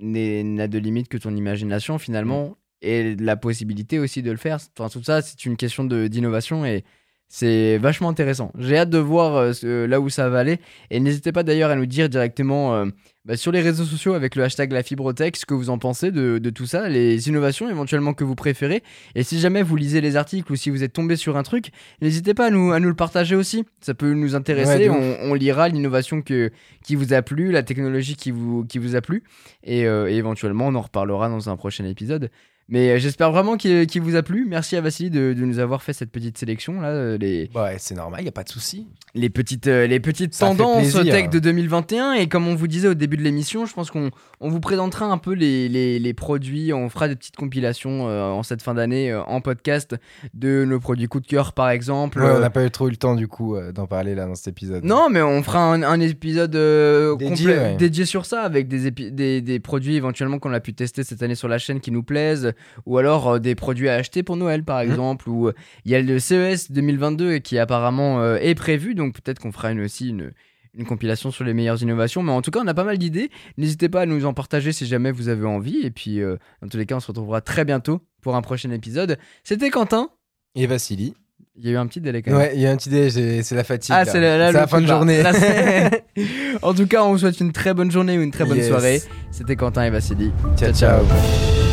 n'a de limite que ton imagination, finalement, et la possibilité aussi de le faire. Enfin, tout ça, c'est une question d'innovation et c'est vachement intéressant. J'ai hâte de voir euh, ce- là où ça va aller. Et n'hésitez pas d'ailleurs à nous dire directement euh, bah, sur les réseaux sociaux avec le hashtag la fibrotech ce que vous en pensez de, de tout ça, les innovations éventuellement que vous préférez. Et si jamais vous lisez les articles ou si vous êtes tombé sur un truc, n'hésitez pas à nous, à nous le partager aussi. Ça peut nous intéresser. Ouais, on, on lira l'innovation qui vous a plu, la technologie qui vous, qui vous a plu. Et, euh, et éventuellement, on en reparlera dans un prochain épisode. Mais euh, j'espère vraiment qu'il qu'il vous a plu. Merci à Vassili de, de nous avoir fait cette petite sélection là, euh, les, Ouais, c'est normal, y a pas de souci. les petites, euh, les petites Ça tendances tech de 2021. Et comme on vous disait au début de l'émission, je pense qu'on on vous présentera un peu les, les, les produits. On fera des petites compilations euh, en cette fin d'année euh, en podcast de nos produits coup de cœur par exemple. Ouais, on Euh, n'a pas eu trop eu le temps du coup euh, d'en parler là dans cet épisode. non, mais on fera un, un épisode euh, Dédié, complet- ouais. dédié sur ça, avec des, des, des produits éventuellement qu'on a pu tester cette année sur la chaîne qui nous plaisent, ou alors euh, des produits à acheter pour Noël par Mhm. exemple, ou euh, il y a le CES 2022 qui apparemment euh, est prévu, donc peut-être qu'on fera une, aussi une, une compilation sur les meilleures innovations, mais en tout cas on a pas mal d'idées, n'hésitez pas à nous en partager si jamais vous avez envie, et puis euh, dans tous les cas on se retrouvera très bientôt pour un prochain épisode. C'était Quentin, Et Vassili. il y a eu un petit délai quand même. Ouais, il y a un petit dé, j'ai- c'est la fatigue. Ah, c'est la, fin de journée. Là, [laughs] en tout cas, on vous souhaite une très bonne journée ou une très bonne Yes. soirée. C'était Quentin et Vassili. ciao. ciao.